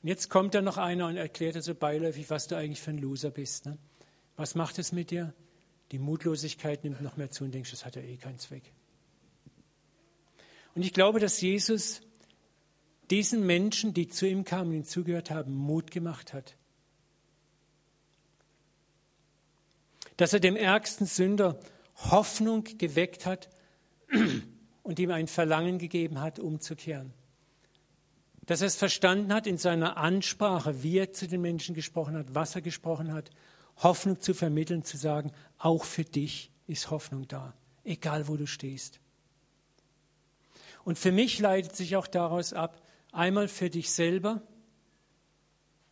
Und jetzt kommt da noch einer und erklärt dir so beiläufig, was du eigentlich für ein Loser bist. Ne? Was macht es mit dir? Die Mutlosigkeit nimmt noch mehr zu und denkst, das hat ja eh keinen Zweck. Und ich glaube, dass Jesus diesen Menschen, die zu ihm kamen und ihm zugehört haben, Mut gemacht hat. Dass er dem ärgsten Sünder Hoffnung geweckt hat und ihm ein Verlangen gegeben hat, umzukehren. Dass er es verstanden hat in seiner Ansprache, wie er zu den Menschen gesprochen hat, was er gesprochen hat, Hoffnung zu vermitteln, zu sagen, auch für dich ist Hoffnung da, egal wo du stehst. Und für mich leitet sich auch daraus ab, einmal für dich selber,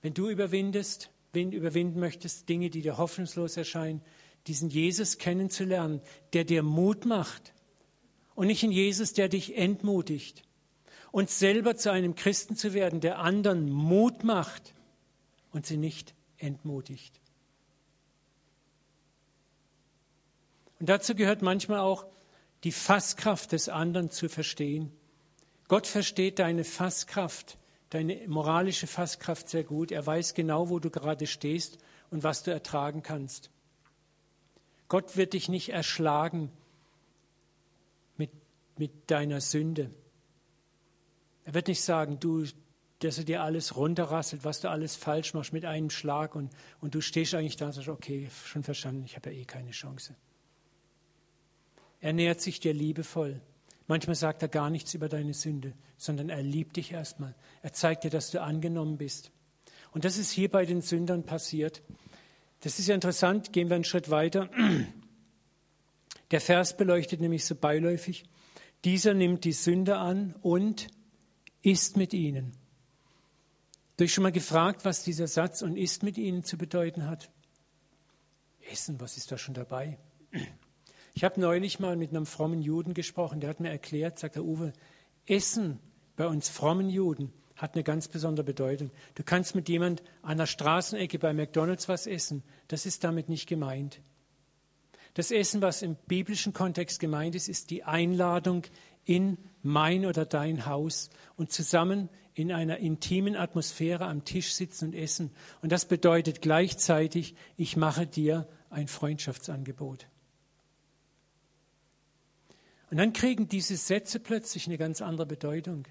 wenn du überwindest, wenn du überwinden möchtest, Dinge, die dir hoffnungslos erscheinen, diesen Jesus kennenzulernen, der dir Mut macht und nicht in Jesus, der dich entmutigt. Und selber zu einem Christen zu werden, der anderen Mut macht und sie nicht entmutigt. Und dazu gehört manchmal auch, die Fasskraft des anderen zu verstehen. Gott versteht deine Fasskraft, deine moralische Fasskraft sehr gut. Er weiß genau, wo du gerade stehst und was du ertragen kannst. Gott wird dich nicht erschlagen mit, mit deiner Sünde. Er wird nicht sagen, du, dass er dir alles runterrasselt, was du alles falsch machst mit einem Schlag und, und du stehst eigentlich da und sagst, okay, schon verstanden, ich habe ja eh keine Chance. Er nähert sich dir liebevoll. Manchmal sagt er gar nichts über deine Sünde, sondern er liebt dich erstmal. Er zeigt dir, dass du angenommen bist. Und das ist hier bei den Sündern passiert. Das ist ja interessant, gehen wir einen Schritt weiter. Der Vers beleuchtet nämlich so beiläufig, dieser nimmt die Sünder an und ist mit ihnen. Du hast schon mal gefragt, was dieser Satz und ist mit ihnen zu bedeuten hat? Essen, was ist da schon dabei? Ich habe neulich mal mit einem frommen Juden gesprochen, der hat mir erklärt, sagt der Uwe, Essen bei uns frommen Juden hat eine ganz besondere Bedeutung. Du kannst mit jemand an der Straßenecke bei McDonald's was essen, das ist damit nicht gemeint. Das Essen, was im biblischen Kontext gemeint ist, ist die Einladung in mein oder dein Haus und zusammen in einer intimen Atmosphäre am Tisch sitzen und essen. Und das bedeutet gleichzeitig, ich mache dir ein Freundschaftsangebot. Und dann kriegen diese Sätze plötzlich eine ganz andere Bedeutung.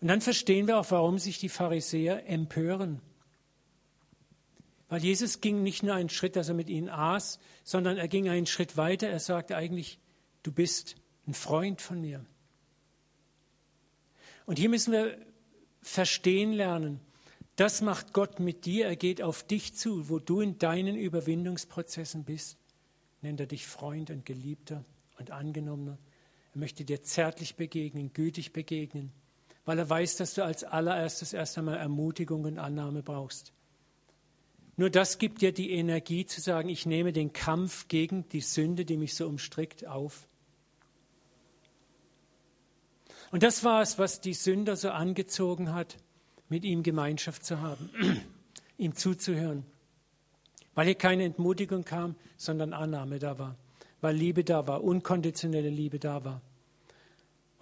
Und dann verstehen wir auch, warum sich die Pharisäer empören. Weil Jesus ging nicht nur einen Schritt, dass er mit ihnen aß, sondern er ging einen Schritt weiter. Er sagte eigentlich, du bist ein Freund von mir. Und hier müssen wir verstehen lernen, das macht Gott mit dir. Er geht auf dich zu, wo du in deinen Überwindungsprozessen bist. Nennt er dich Freund und Geliebter und Angenommener. Er möchte dir zärtlich begegnen, gütig begegnen, weil er weiß, dass du als allererstes erst einmal Ermutigung und Annahme brauchst. Nur das gibt dir die Energie zu sagen, ich nehme den Kampf gegen die Sünde, die mich so umstrickt, auf. Und das war es, was die Sünder so angezogen hat, mit ihm Gemeinschaft zu haben, ihm zuzuhören, weil hier keine Entmutigung kam, sondern Annahme da war weil Liebe da war, unkonditionelle Liebe da war.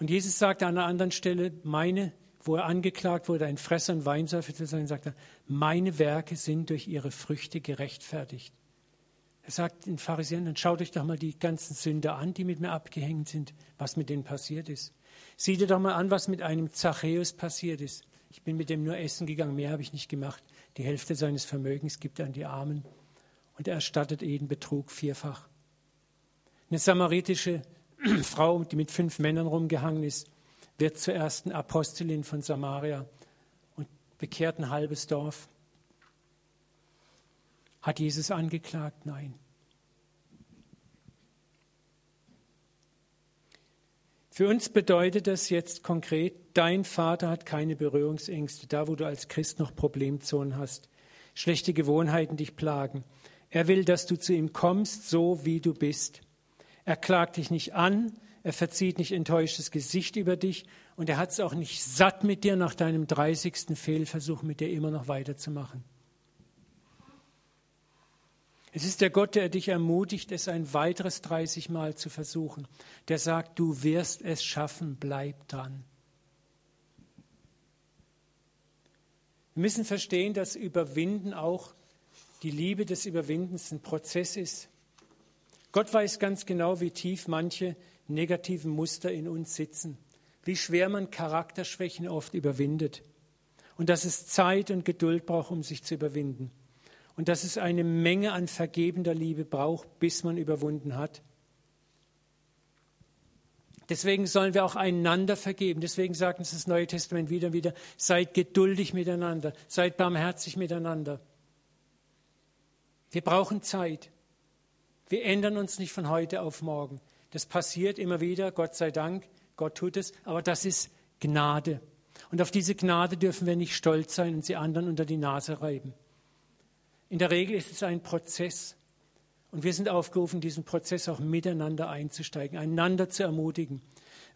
Und Jesus sagte an einer anderen Stelle, meine, wo er angeklagt wurde, ein Fresser und Weinsäufer zu sein, sagt er, meine Werke sind durch ihre Früchte gerechtfertigt. Er sagt den Pharisäern, dann schaut euch doch mal die ganzen Sünder an, die mit mir abgehängt sind, was mit denen passiert ist. Sieh dir doch mal an, was mit einem Zachäus passiert ist. Ich bin mit dem nur essen gegangen, mehr habe ich nicht gemacht. Die Hälfte seines Vermögens gibt er an die Armen und er erstattet jeden Betrug vierfach. Eine samaritische Frau, die mit fünf Männern rumgehangen ist, wird zur ersten Apostelin von Samaria und bekehrt ein halbes Dorf. Hat Jesus angeklagt? Nein. Für uns bedeutet das jetzt konkret, dein Vater hat keine Berührungsängste, da wo du als Christ noch Problemzonen hast, schlechte Gewohnheiten dich plagen. Er will, dass du zu ihm kommst, so wie du bist. Er klagt dich nicht an, er verzieht nicht enttäuschtes Gesicht über dich und er hat es auch nicht satt mit dir nach deinem 30. Fehlversuch mit dir immer noch weiterzumachen. Es ist der Gott, der dich ermutigt, es ein weiteres 30 Mal zu versuchen. Der sagt, du wirst es schaffen, bleib dran. Wir müssen verstehen, dass Überwinden auch die Liebe des Überwindens ein Prozess ist. Gott weiß ganz genau, wie tief manche negativen Muster in uns sitzen, wie schwer man Charakterschwächen oft überwindet und dass es Zeit und Geduld braucht, um sich zu überwinden und dass es eine Menge an vergebender Liebe braucht, bis man überwunden hat. Deswegen sollen wir auch einander vergeben. Deswegen sagt uns das Neue Testament wieder und wieder, seid geduldig miteinander, seid barmherzig miteinander. Wir brauchen Zeit. Wir ändern uns nicht von heute auf morgen. Das passiert immer wieder, Gott sei Dank, Gott tut es, aber das ist Gnade. Und auf diese Gnade dürfen wir nicht stolz sein und sie anderen unter die Nase reiben. In der Regel ist es ein Prozess. Und wir sind aufgerufen, diesen Prozess auch miteinander einzusteigen, einander zu ermutigen.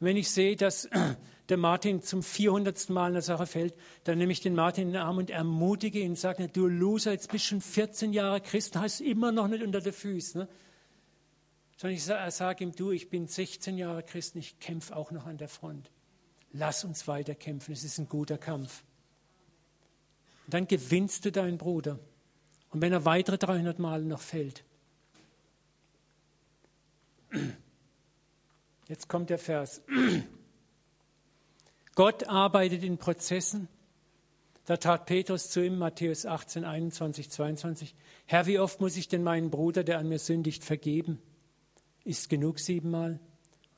Wenn ich sehe, dass der Martin zum 400. Mal in der Sache fällt, dann nehme ich den Martin in den Arm und ermutige ihn und sage, du Loser, jetzt bist du schon 14 Jahre Christ, hast immer noch nicht unter den Füßen. Ne? Sondern ich sage ihm, du, ich bin 16 Jahre Christ, ich kämpfe auch noch an der Front. Lass uns weiter kämpfen, es ist ein guter Kampf. Und dann gewinnst du deinen Bruder. Und wenn er weitere 300 Male noch fällt, jetzt kommt der Vers. Gott arbeitet in Prozessen. Da tat Petrus zu ihm, Matthäus 18, 21, 22, Herr, wie oft muss ich denn meinen Bruder, der an mir sündigt, vergeben? Ist genug siebenmal?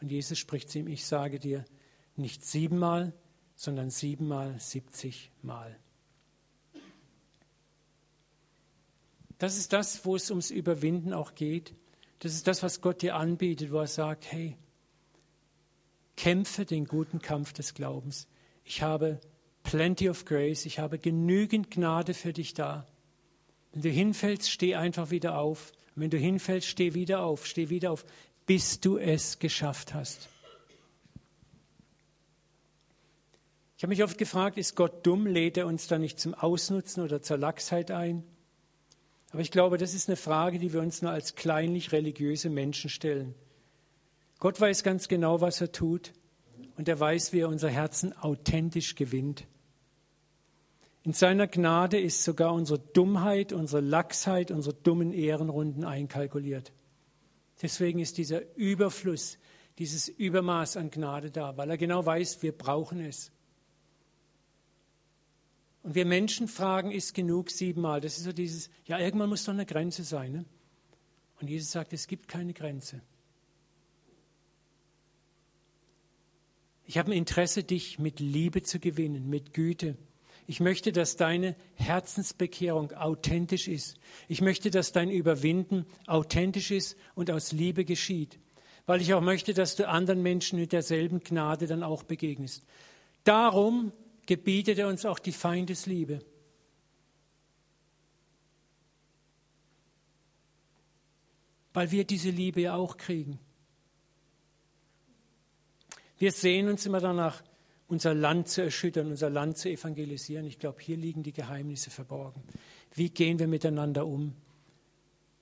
Und Jesus spricht zu ihm, ich sage dir, nicht siebenmal, sondern siebenmal, siebzigmal. Das ist das, wo es ums Überwinden auch geht. Das ist das, was Gott dir anbietet, wo er sagt, hey, kämpfe den guten Kampf des Glaubens. Ich habe plenty of grace. Ich habe genügend Gnade für dich da. Wenn du hinfällst, steh einfach wieder auf. Wenn du hinfällst, steh wieder auf, steh wieder auf, bis du es geschafft hast. Ich habe mich oft gefragt, ist Gott dumm? Lädt er uns da nicht zum Ausnutzen oder zur Lachsheit ein? Aber ich glaube, das ist eine Frage, die wir uns nur als kleinlich religiöse Menschen stellen. Gott weiß ganz genau, was er tut und er weiß, wie er unser Herzen authentisch gewinnt. In seiner Gnade ist sogar unsere Dummheit, unsere Lachsheit, unsere dummen Ehrenrunden einkalkuliert. Deswegen ist dieser Überfluss, dieses Übermaß an Gnade da, weil er genau weiß, wir brauchen es. Und wir Menschen fragen, ist genug siebenmal? Das ist so dieses, ja, irgendwann muss doch eine Grenze sein. Ne? Und Jesus sagt, es gibt keine Grenze. Ich habe ein Interesse, dich mit Liebe zu gewinnen, mit Güte. Ich möchte, dass deine Herzensbekehrung authentisch ist. Ich möchte, dass dein Überwinden authentisch ist und aus Liebe geschieht. Weil ich auch möchte, dass du anderen Menschen mit derselben Gnade dann auch begegnest. Darum gebietet er uns auch die Feindesliebe. Weil wir diese Liebe ja auch kriegen. Wir sehen uns immer danach, unser Land zu erschüttern, unser Land zu evangelisieren. Ich glaube, hier liegen die Geheimnisse verborgen. Wie gehen wir miteinander um?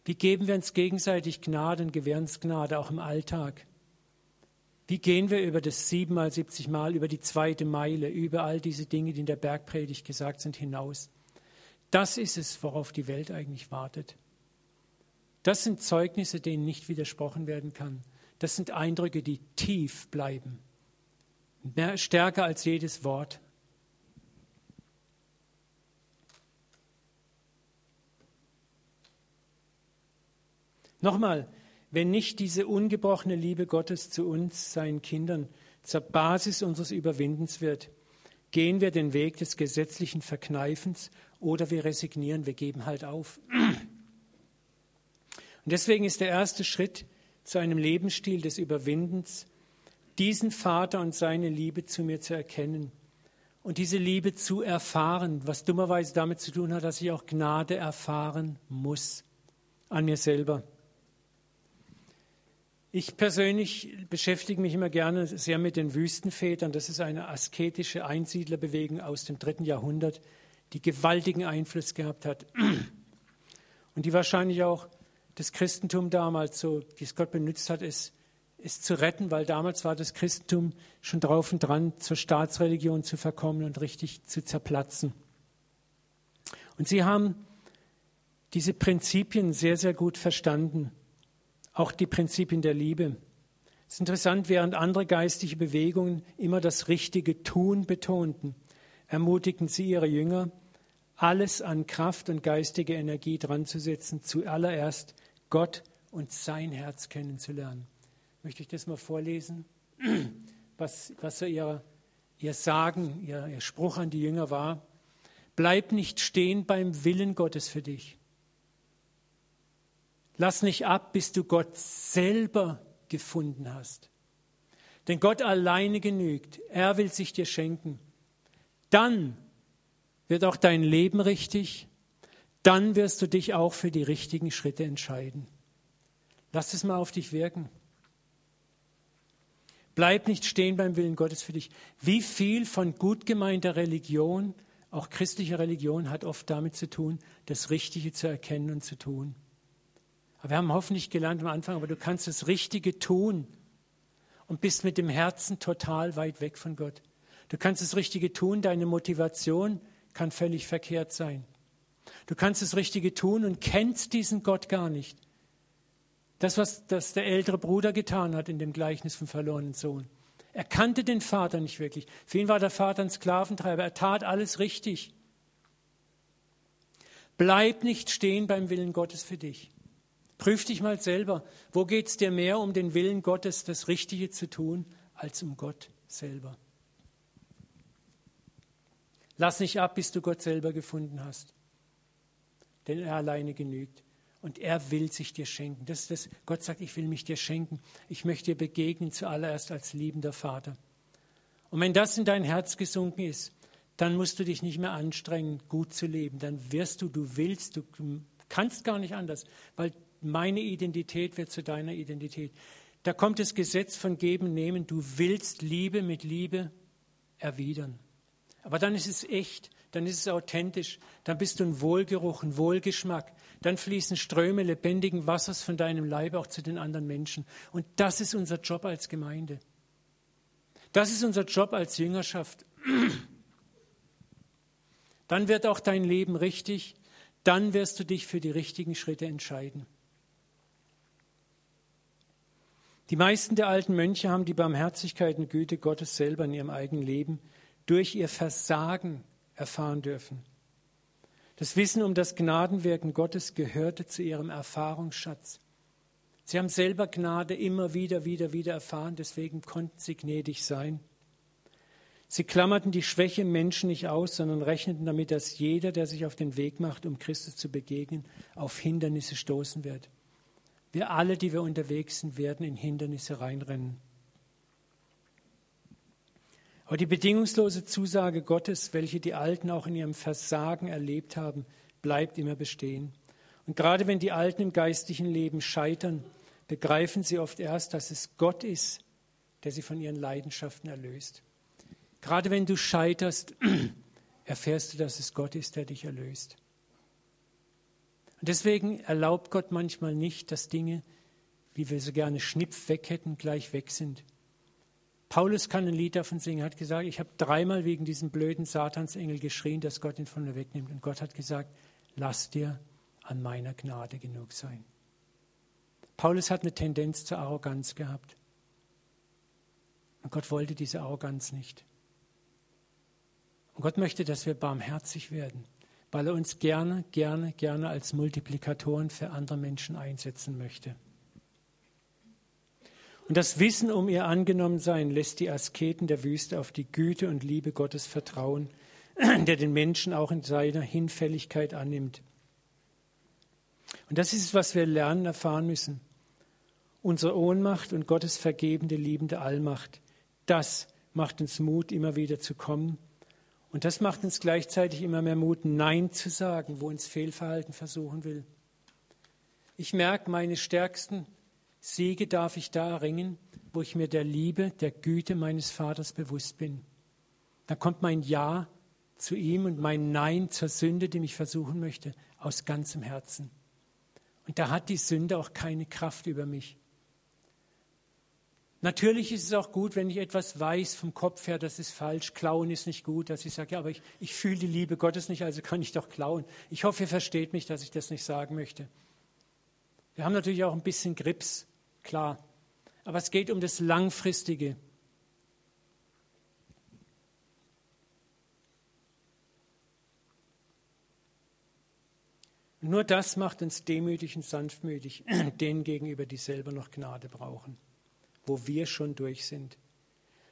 Wie geben wir uns gegenseitig Gnade und gewähren uns Gnade auch im Alltag? Wie gehen wir über das siebenmal, siebzig Mal, über die zweite Meile, über all diese Dinge, die in der Bergpredigt gesagt sind, hinaus? Das ist es, worauf die Welt eigentlich wartet. Das sind Zeugnisse, denen nicht widersprochen werden kann. Das sind Eindrücke, die tief bleiben. Mehr, stärker als jedes Wort. Nochmal, wenn nicht diese ungebrochene Liebe Gottes zu uns, seinen Kindern, zur Basis unseres Überwindens wird, gehen wir den Weg des gesetzlichen Verkneifens oder wir resignieren, wir geben halt auf. Und deswegen ist der erste Schritt zu einem Lebensstil des Überwindens, diesen Vater und seine Liebe zu mir zu erkennen und diese Liebe zu erfahren, was dummerweise damit zu tun hat, dass ich auch Gnade erfahren muss an mir selber. Ich persönlich beschäftige mich immer gerne sehr mit den Wüstenvätern. Das ist eine asketische Einsiedlerbewegung aus dem dritten Jahrhundert, die gewaltigen Einfluss gehabt hat und die wahrscheinlich auch das Christentum damals, so wie es Gott benutzt hat, ist, ist zu retten, weil damals war das Christentum schon drauf und dran, zur Staatsreligion zu verkommen und richtig zu zerplatzen. Und sie haben diese Prinzipien sehr, sehr gut verstanden, auch die Prinzipien der Liebe. Es ist interessant, während andere geistige Bewegungen immer das richtige Tun betonten, ermutigten sie ihre Jünger, alles an Kraft und geistige Energie dran zu setzen, zuallererst Gott und sein Herz kennenzulernen. Möchte ich das mal vorlesen, was, was so ihr, ihr Sagen, ihr, ihr Spruch an die Jünger war. Bleib nicht stehen beim Willen Gottes für dich. Lass nicht ab, bis du Gott selber gefunden hast. Denn Gott alleine genügt. Er will sich dir schenken. Dann wird auch dein Leben richtig dann wirst du dich auch für die richtigen Schritte entscheiden. Lass es mal auf dich wirken. Bleib nicht stehen beim Willen Gottes für dich. Wie viel von gut gemeinter Religion, auch christlicher Religion, hat oft damit zu tun, das Richtige zu erkennen und zu tun. Aber wir haben hoffentlich gelernt am Anfang, aber du kannst das Richtige tun und bist mit dem Herzen total weit weg von Gott. Du kannst das Richtige tun, deine Motivation kann völlig verkehrt sein. Du kannst das Richtige tun und kennst diesen Gott gar nicht. Das, was das der ältere Bruder getan hat in dem Gleichnis vom verlorenen Sohn. Er kannte den Vater nicht wirklich. Für ihn war der Vater ein Sklaventreiber. Er tat alles richtig. Bleib nicht stehen beim Willen Gottes für dich. Prüf dich mal selber. Wo geht es dir mehr um den Willen Gottes, das Richtige zu tun, als um Gott selber? Lass nicht ab, bis du Gott selber gefunden hast denn er alleine genügt. Und er will sich dir schenken. Das ist das, Gott sagt, ich will mich dir schenken. Ich möchte dir begegnen zuallererst als liebender Vater. Und wenn das in dein Herz gesunken ist, dann musst du dich nicht mehr anstrengen, gut zu leben. Dann wirst du, du willst, du kannst gar nicht anders, weil meine Identität wird zu deiner Identität. Da kommt das Gesetz von Geben, Nehmen. Du willst Liebe mit Liebe erwidern. Aber dann ist es echt, dann ist es authentisch, dann bist du ein Wohlgeruch, ein Wohlgeschmack. Dann fließen Ströme lebendigen Wassers von deinem Leib auch zu den anderen Menschen. Und das ist unser Job als Gemeinde. Das ist unser Job als Jüngerschaft. Dann wird auch dein Leben richtig, dann wirst du dich für die richtigen Schritte entscheiden. Die meisten der alten Mönche haben die Barmherzigkeit und Güte Gottes selber in ihrem eigenen Leben durch ihr Versagen erfahren dürfen. Das Wissen um das Gnadenwirken Gottes gehörte zu ihrem Erfahrungsschatz. Sie haben selber Gnade immer wieder, wieder, wieder erfahren, deswegen konnten sie gnädig sein. Sie klammerten die Schwäche im Menschen nicht aus, sondern rechneten damit, dass jeder, der sich auf den Weg macht, um Christus zu begegnen, auf Hindernisse stoßen wird. Wir alle, die wir unterwegs sind, werden in Hindernisse reinrennen. Aber die bedingungslose Zusage Gottes, welche die Alten auch in ihrem Versagen erlebt haben, bleibt immer bestehen. Und gerade wenn die Alten im geistlichen Leben scheitern, begreifen sie oft erst, dass es Gott ist, der sie von ihren Leidenschaften erlöst. Gerade wenn du scheiterst, erfährst du, dass es Gott ist, der dich erlöst. Und deswegen erlaubt Gott manchmal nicht, dass Dinge, wie wir so gerne Schnipp weg hätten, gleich weg sind. Paulus kann ein Lied davon singen, hat gesagt, ich habe dreimal wegen diesem blöden Satansengel geschrien, dass Gott ihn von mir wegnimmt. Und Gott hat gesagt, lass dir an meiner Gnade genug sein. Paulus hat eine Tendenz zur Arroganz gehabt. Und Gott wollte diese Arroganz nicht. Und Gott möchte, dass wir barmherzig werden, weil er uns gerne, gerne, gerne als Multiplikatoren für andere Menschen einsetzen möchte. Und das Wissen um ihr Angenommensein lässt die Asketen der Wüste auf die Güte und Liebe Gottes vertrauen, der den Menschen auch in seiner Hinfälligkeit annimmt. Und das ist es, was wir lernen, erfahren müssen. Unsere Ohnmacht und Gottes vergebende, liebende Allmacht, das macht uns Mut, immer wieder zu kommen. Und das macht uns gleichzeitig immer mehr Mut, Nein zu sagen, wo uns Fehlverhalten versuchen will. Ich merke, meine stärksten Siege darf ich da erringen, wo ich mir der Liebe, der Güte meines Vaters bewusst bin. Dann kommt mein Ja zu ihm und mein Nein zur Sünde, die mich versuchen möchte, aus ganzem Herzen. Und da hat die Sünde auch keine Kraft über mich. Natürlich ist es auch gut, wenn ich etwas weiß vom Kopf her, das ist falsch, klauen ist nicht gut, dass ich sage, ja, aber ich, ich fühle die Liebe Gottes nicht, also kann ich doch klauen. Ich hoffe, ihr versteht mich, dass ich das nicht sagen möchte. Wir haben natürlich auch ein bisschen Grips klar. Aber es geht um das Langfristige. Nur das macht uns demütig und sanftmütig, denen gegenüber, die selber noch Gnade brauchen, wo wir schon durch sind.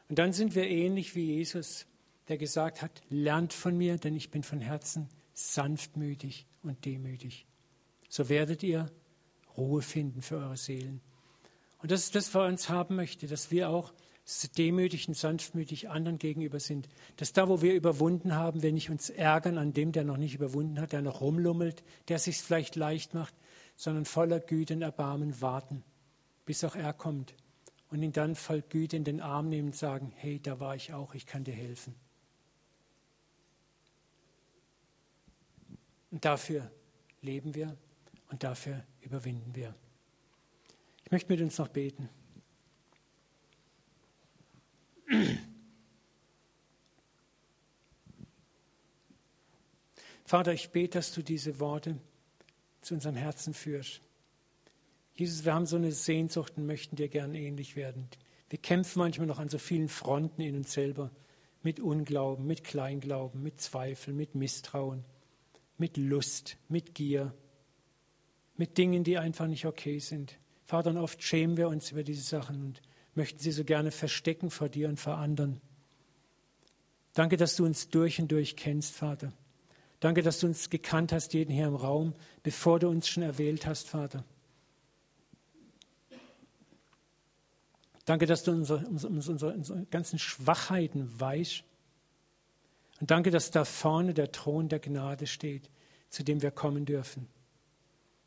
Und dann sind wir ähnlich wie Jesus, der gesagt hat, lernt von mir, denn ich bin von Herzen sanftmütig und demütig. So werdet ihr Ruhe finden für eure Seelen. Und das ist das, was er uns haben möchte, dass wir auch demütig und sanftmütig anderen gegenüber sind. Dass da, wo wir überwunden haben, wir nicht uns ärgern an dem, der noch nicht überwunden hat, der noch rumlummelt, der sich vielleicht leicht macht, sondern voller Güte und Erbarmen warten, bis auch er kommt und ihn dann voll Güte in den Arm nehmen und sagen, hey, da war ich auch, ich kann dir helfen. Und dafür leben wir und dafür überwinden wir. Ich möchte mit uns noch beten. Vater, ich bete, dass du diese Worte zu unserem Herzen führst. Jesus, wir haben so eine Sehnsucht und möchten dir gern ähnlich werden. Wir kämpfen manchmal noch an so vielen Fronten in uns selber. Mit Unglauben, mit Kleinglauben, mit Zweifel, mit Misstrauen, mit Lust, mit Gier, mit Dingen, die einfach nicht okay sind. Vater, und oft schämen wir uns über diese Sachen und möchten sie so gerne verstecken vor dir und vor anderen. Danke, dass du uns durch und durch kennst, Vater. Danke, dass du uns gekannt hast, jeden hier im Raum, bevor du uns schon erwählt hast, Vater. Danke, dass du unsere, unsere, unsere, ganzen Schwachheiten weißt Und danke, dass da vorne der Thron der Gnade steht, zu dem wir kommen dürfen.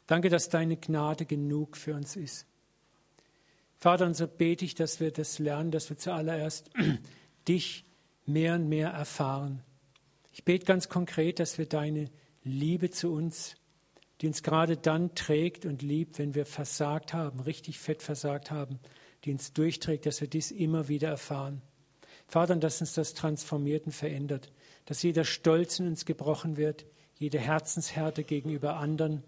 Danke, dass deine Gnade genug für uns ist. Vater, und so bete ich, dass wir das lernen, dass wir zuallererst dich mehr und mehr erfahren. Ich bete ganz konkret, dass wir deine Liebe zu uns, die uns gerade dann trägt und liebt, wenn wir versagt haben, richtig fett versagt haben, die uns durchträgt, dass wir dies immer wieder erfahren. Vater, dass uns das transformiert und verändert, dass jeder Stolz in uns gebrochen wird, jede Herzenshärte gegenüber anderen,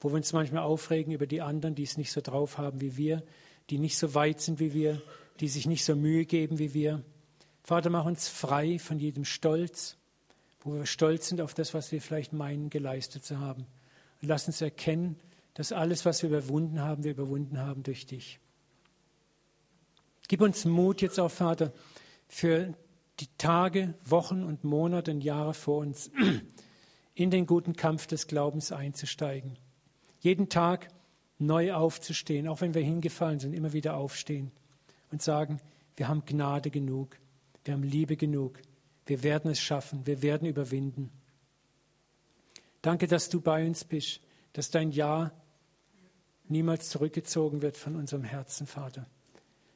wo wir uns manchmal aufregen über die anderen, die es nicht so drauf haben wie wir, die nicht so weit sind wie wir, die sich nicht so Mühe geben wie wir. Vater, mach uns frei von jedem Stolz, wo wir stolz sind auf das, was wir vielleicht meinen, geleistet zu haben. Und lass uns erkennen, dass alles, was wir überwunden haben, wir überwunden haben durch dich. Gib uns Mut jetzt auch, Vater, für die Tage, Wochen und Monate und Jahre vor uns in den guten Kampf des Glaubens einzusteigen. Jeden Tag neu aufzustehen, auch wenn wir hingefallen sind, immer wieder aufstehen und sagen, wir haben Gnade genug, wir haben Liebe genug, wir werden es schaffen, wir werden überwinden. Danke, dass du bei uns bist, dass dein Ja niemals zurückgezogen wird von unserem Herzen, Vater.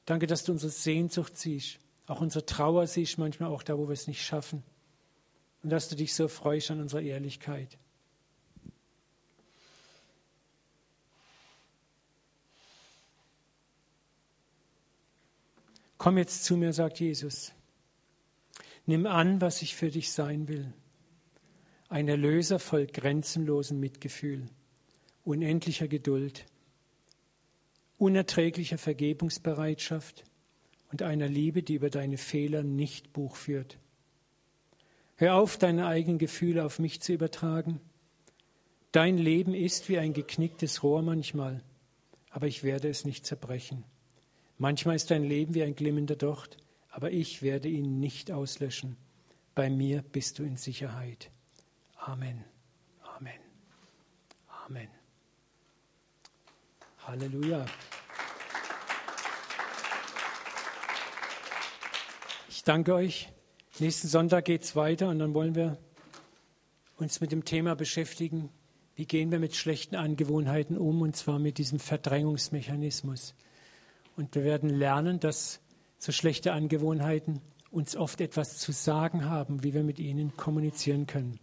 Danke, dass du unsere Sehnsucht siehst, auch unsere Trauer siehst, manchmal auch da, wo wir es nicht schaffen. Und dass du dich so freust an unserer Ehrlichkeit. Komm jetzt zu mir, sagt Jesus. Nimm an, was ich für dich sein will. Ein Erlöser voll grenzenlosen Mitgefühl, unendlicher Geduld, unerträglicher Vergebungsbereitschaft und einer Liebe, die über deine Fehler nicht Buch führt. Hör auf, deine eigenen Gefühle auf mich zu übertragen. Dein Leben ist wie ein geknicktes Rohr manchmal, aber ich werde es nicht zerbrechen. Manchmal ist dein Leben wie ein glimmender Docht, aber ich werde ihn nicht auslöschen. Bei mir bist du in Sicherheit. Amen. Amen. Amen. Halleluja. Ich danke euch. Nächsten Sonntag geht es weiter und dann wollen wir uns mit dem Thema beschäftigen, wie gehen wir mit schlechten Angewohnheiten um, und zwar mit diesem Verdrängungsmechanismus. Und wir werden lernen, dass so schlechte Angewohnheiten uns oft etwas zu sagen haben, wie wir mit ihnen kommunizieren können.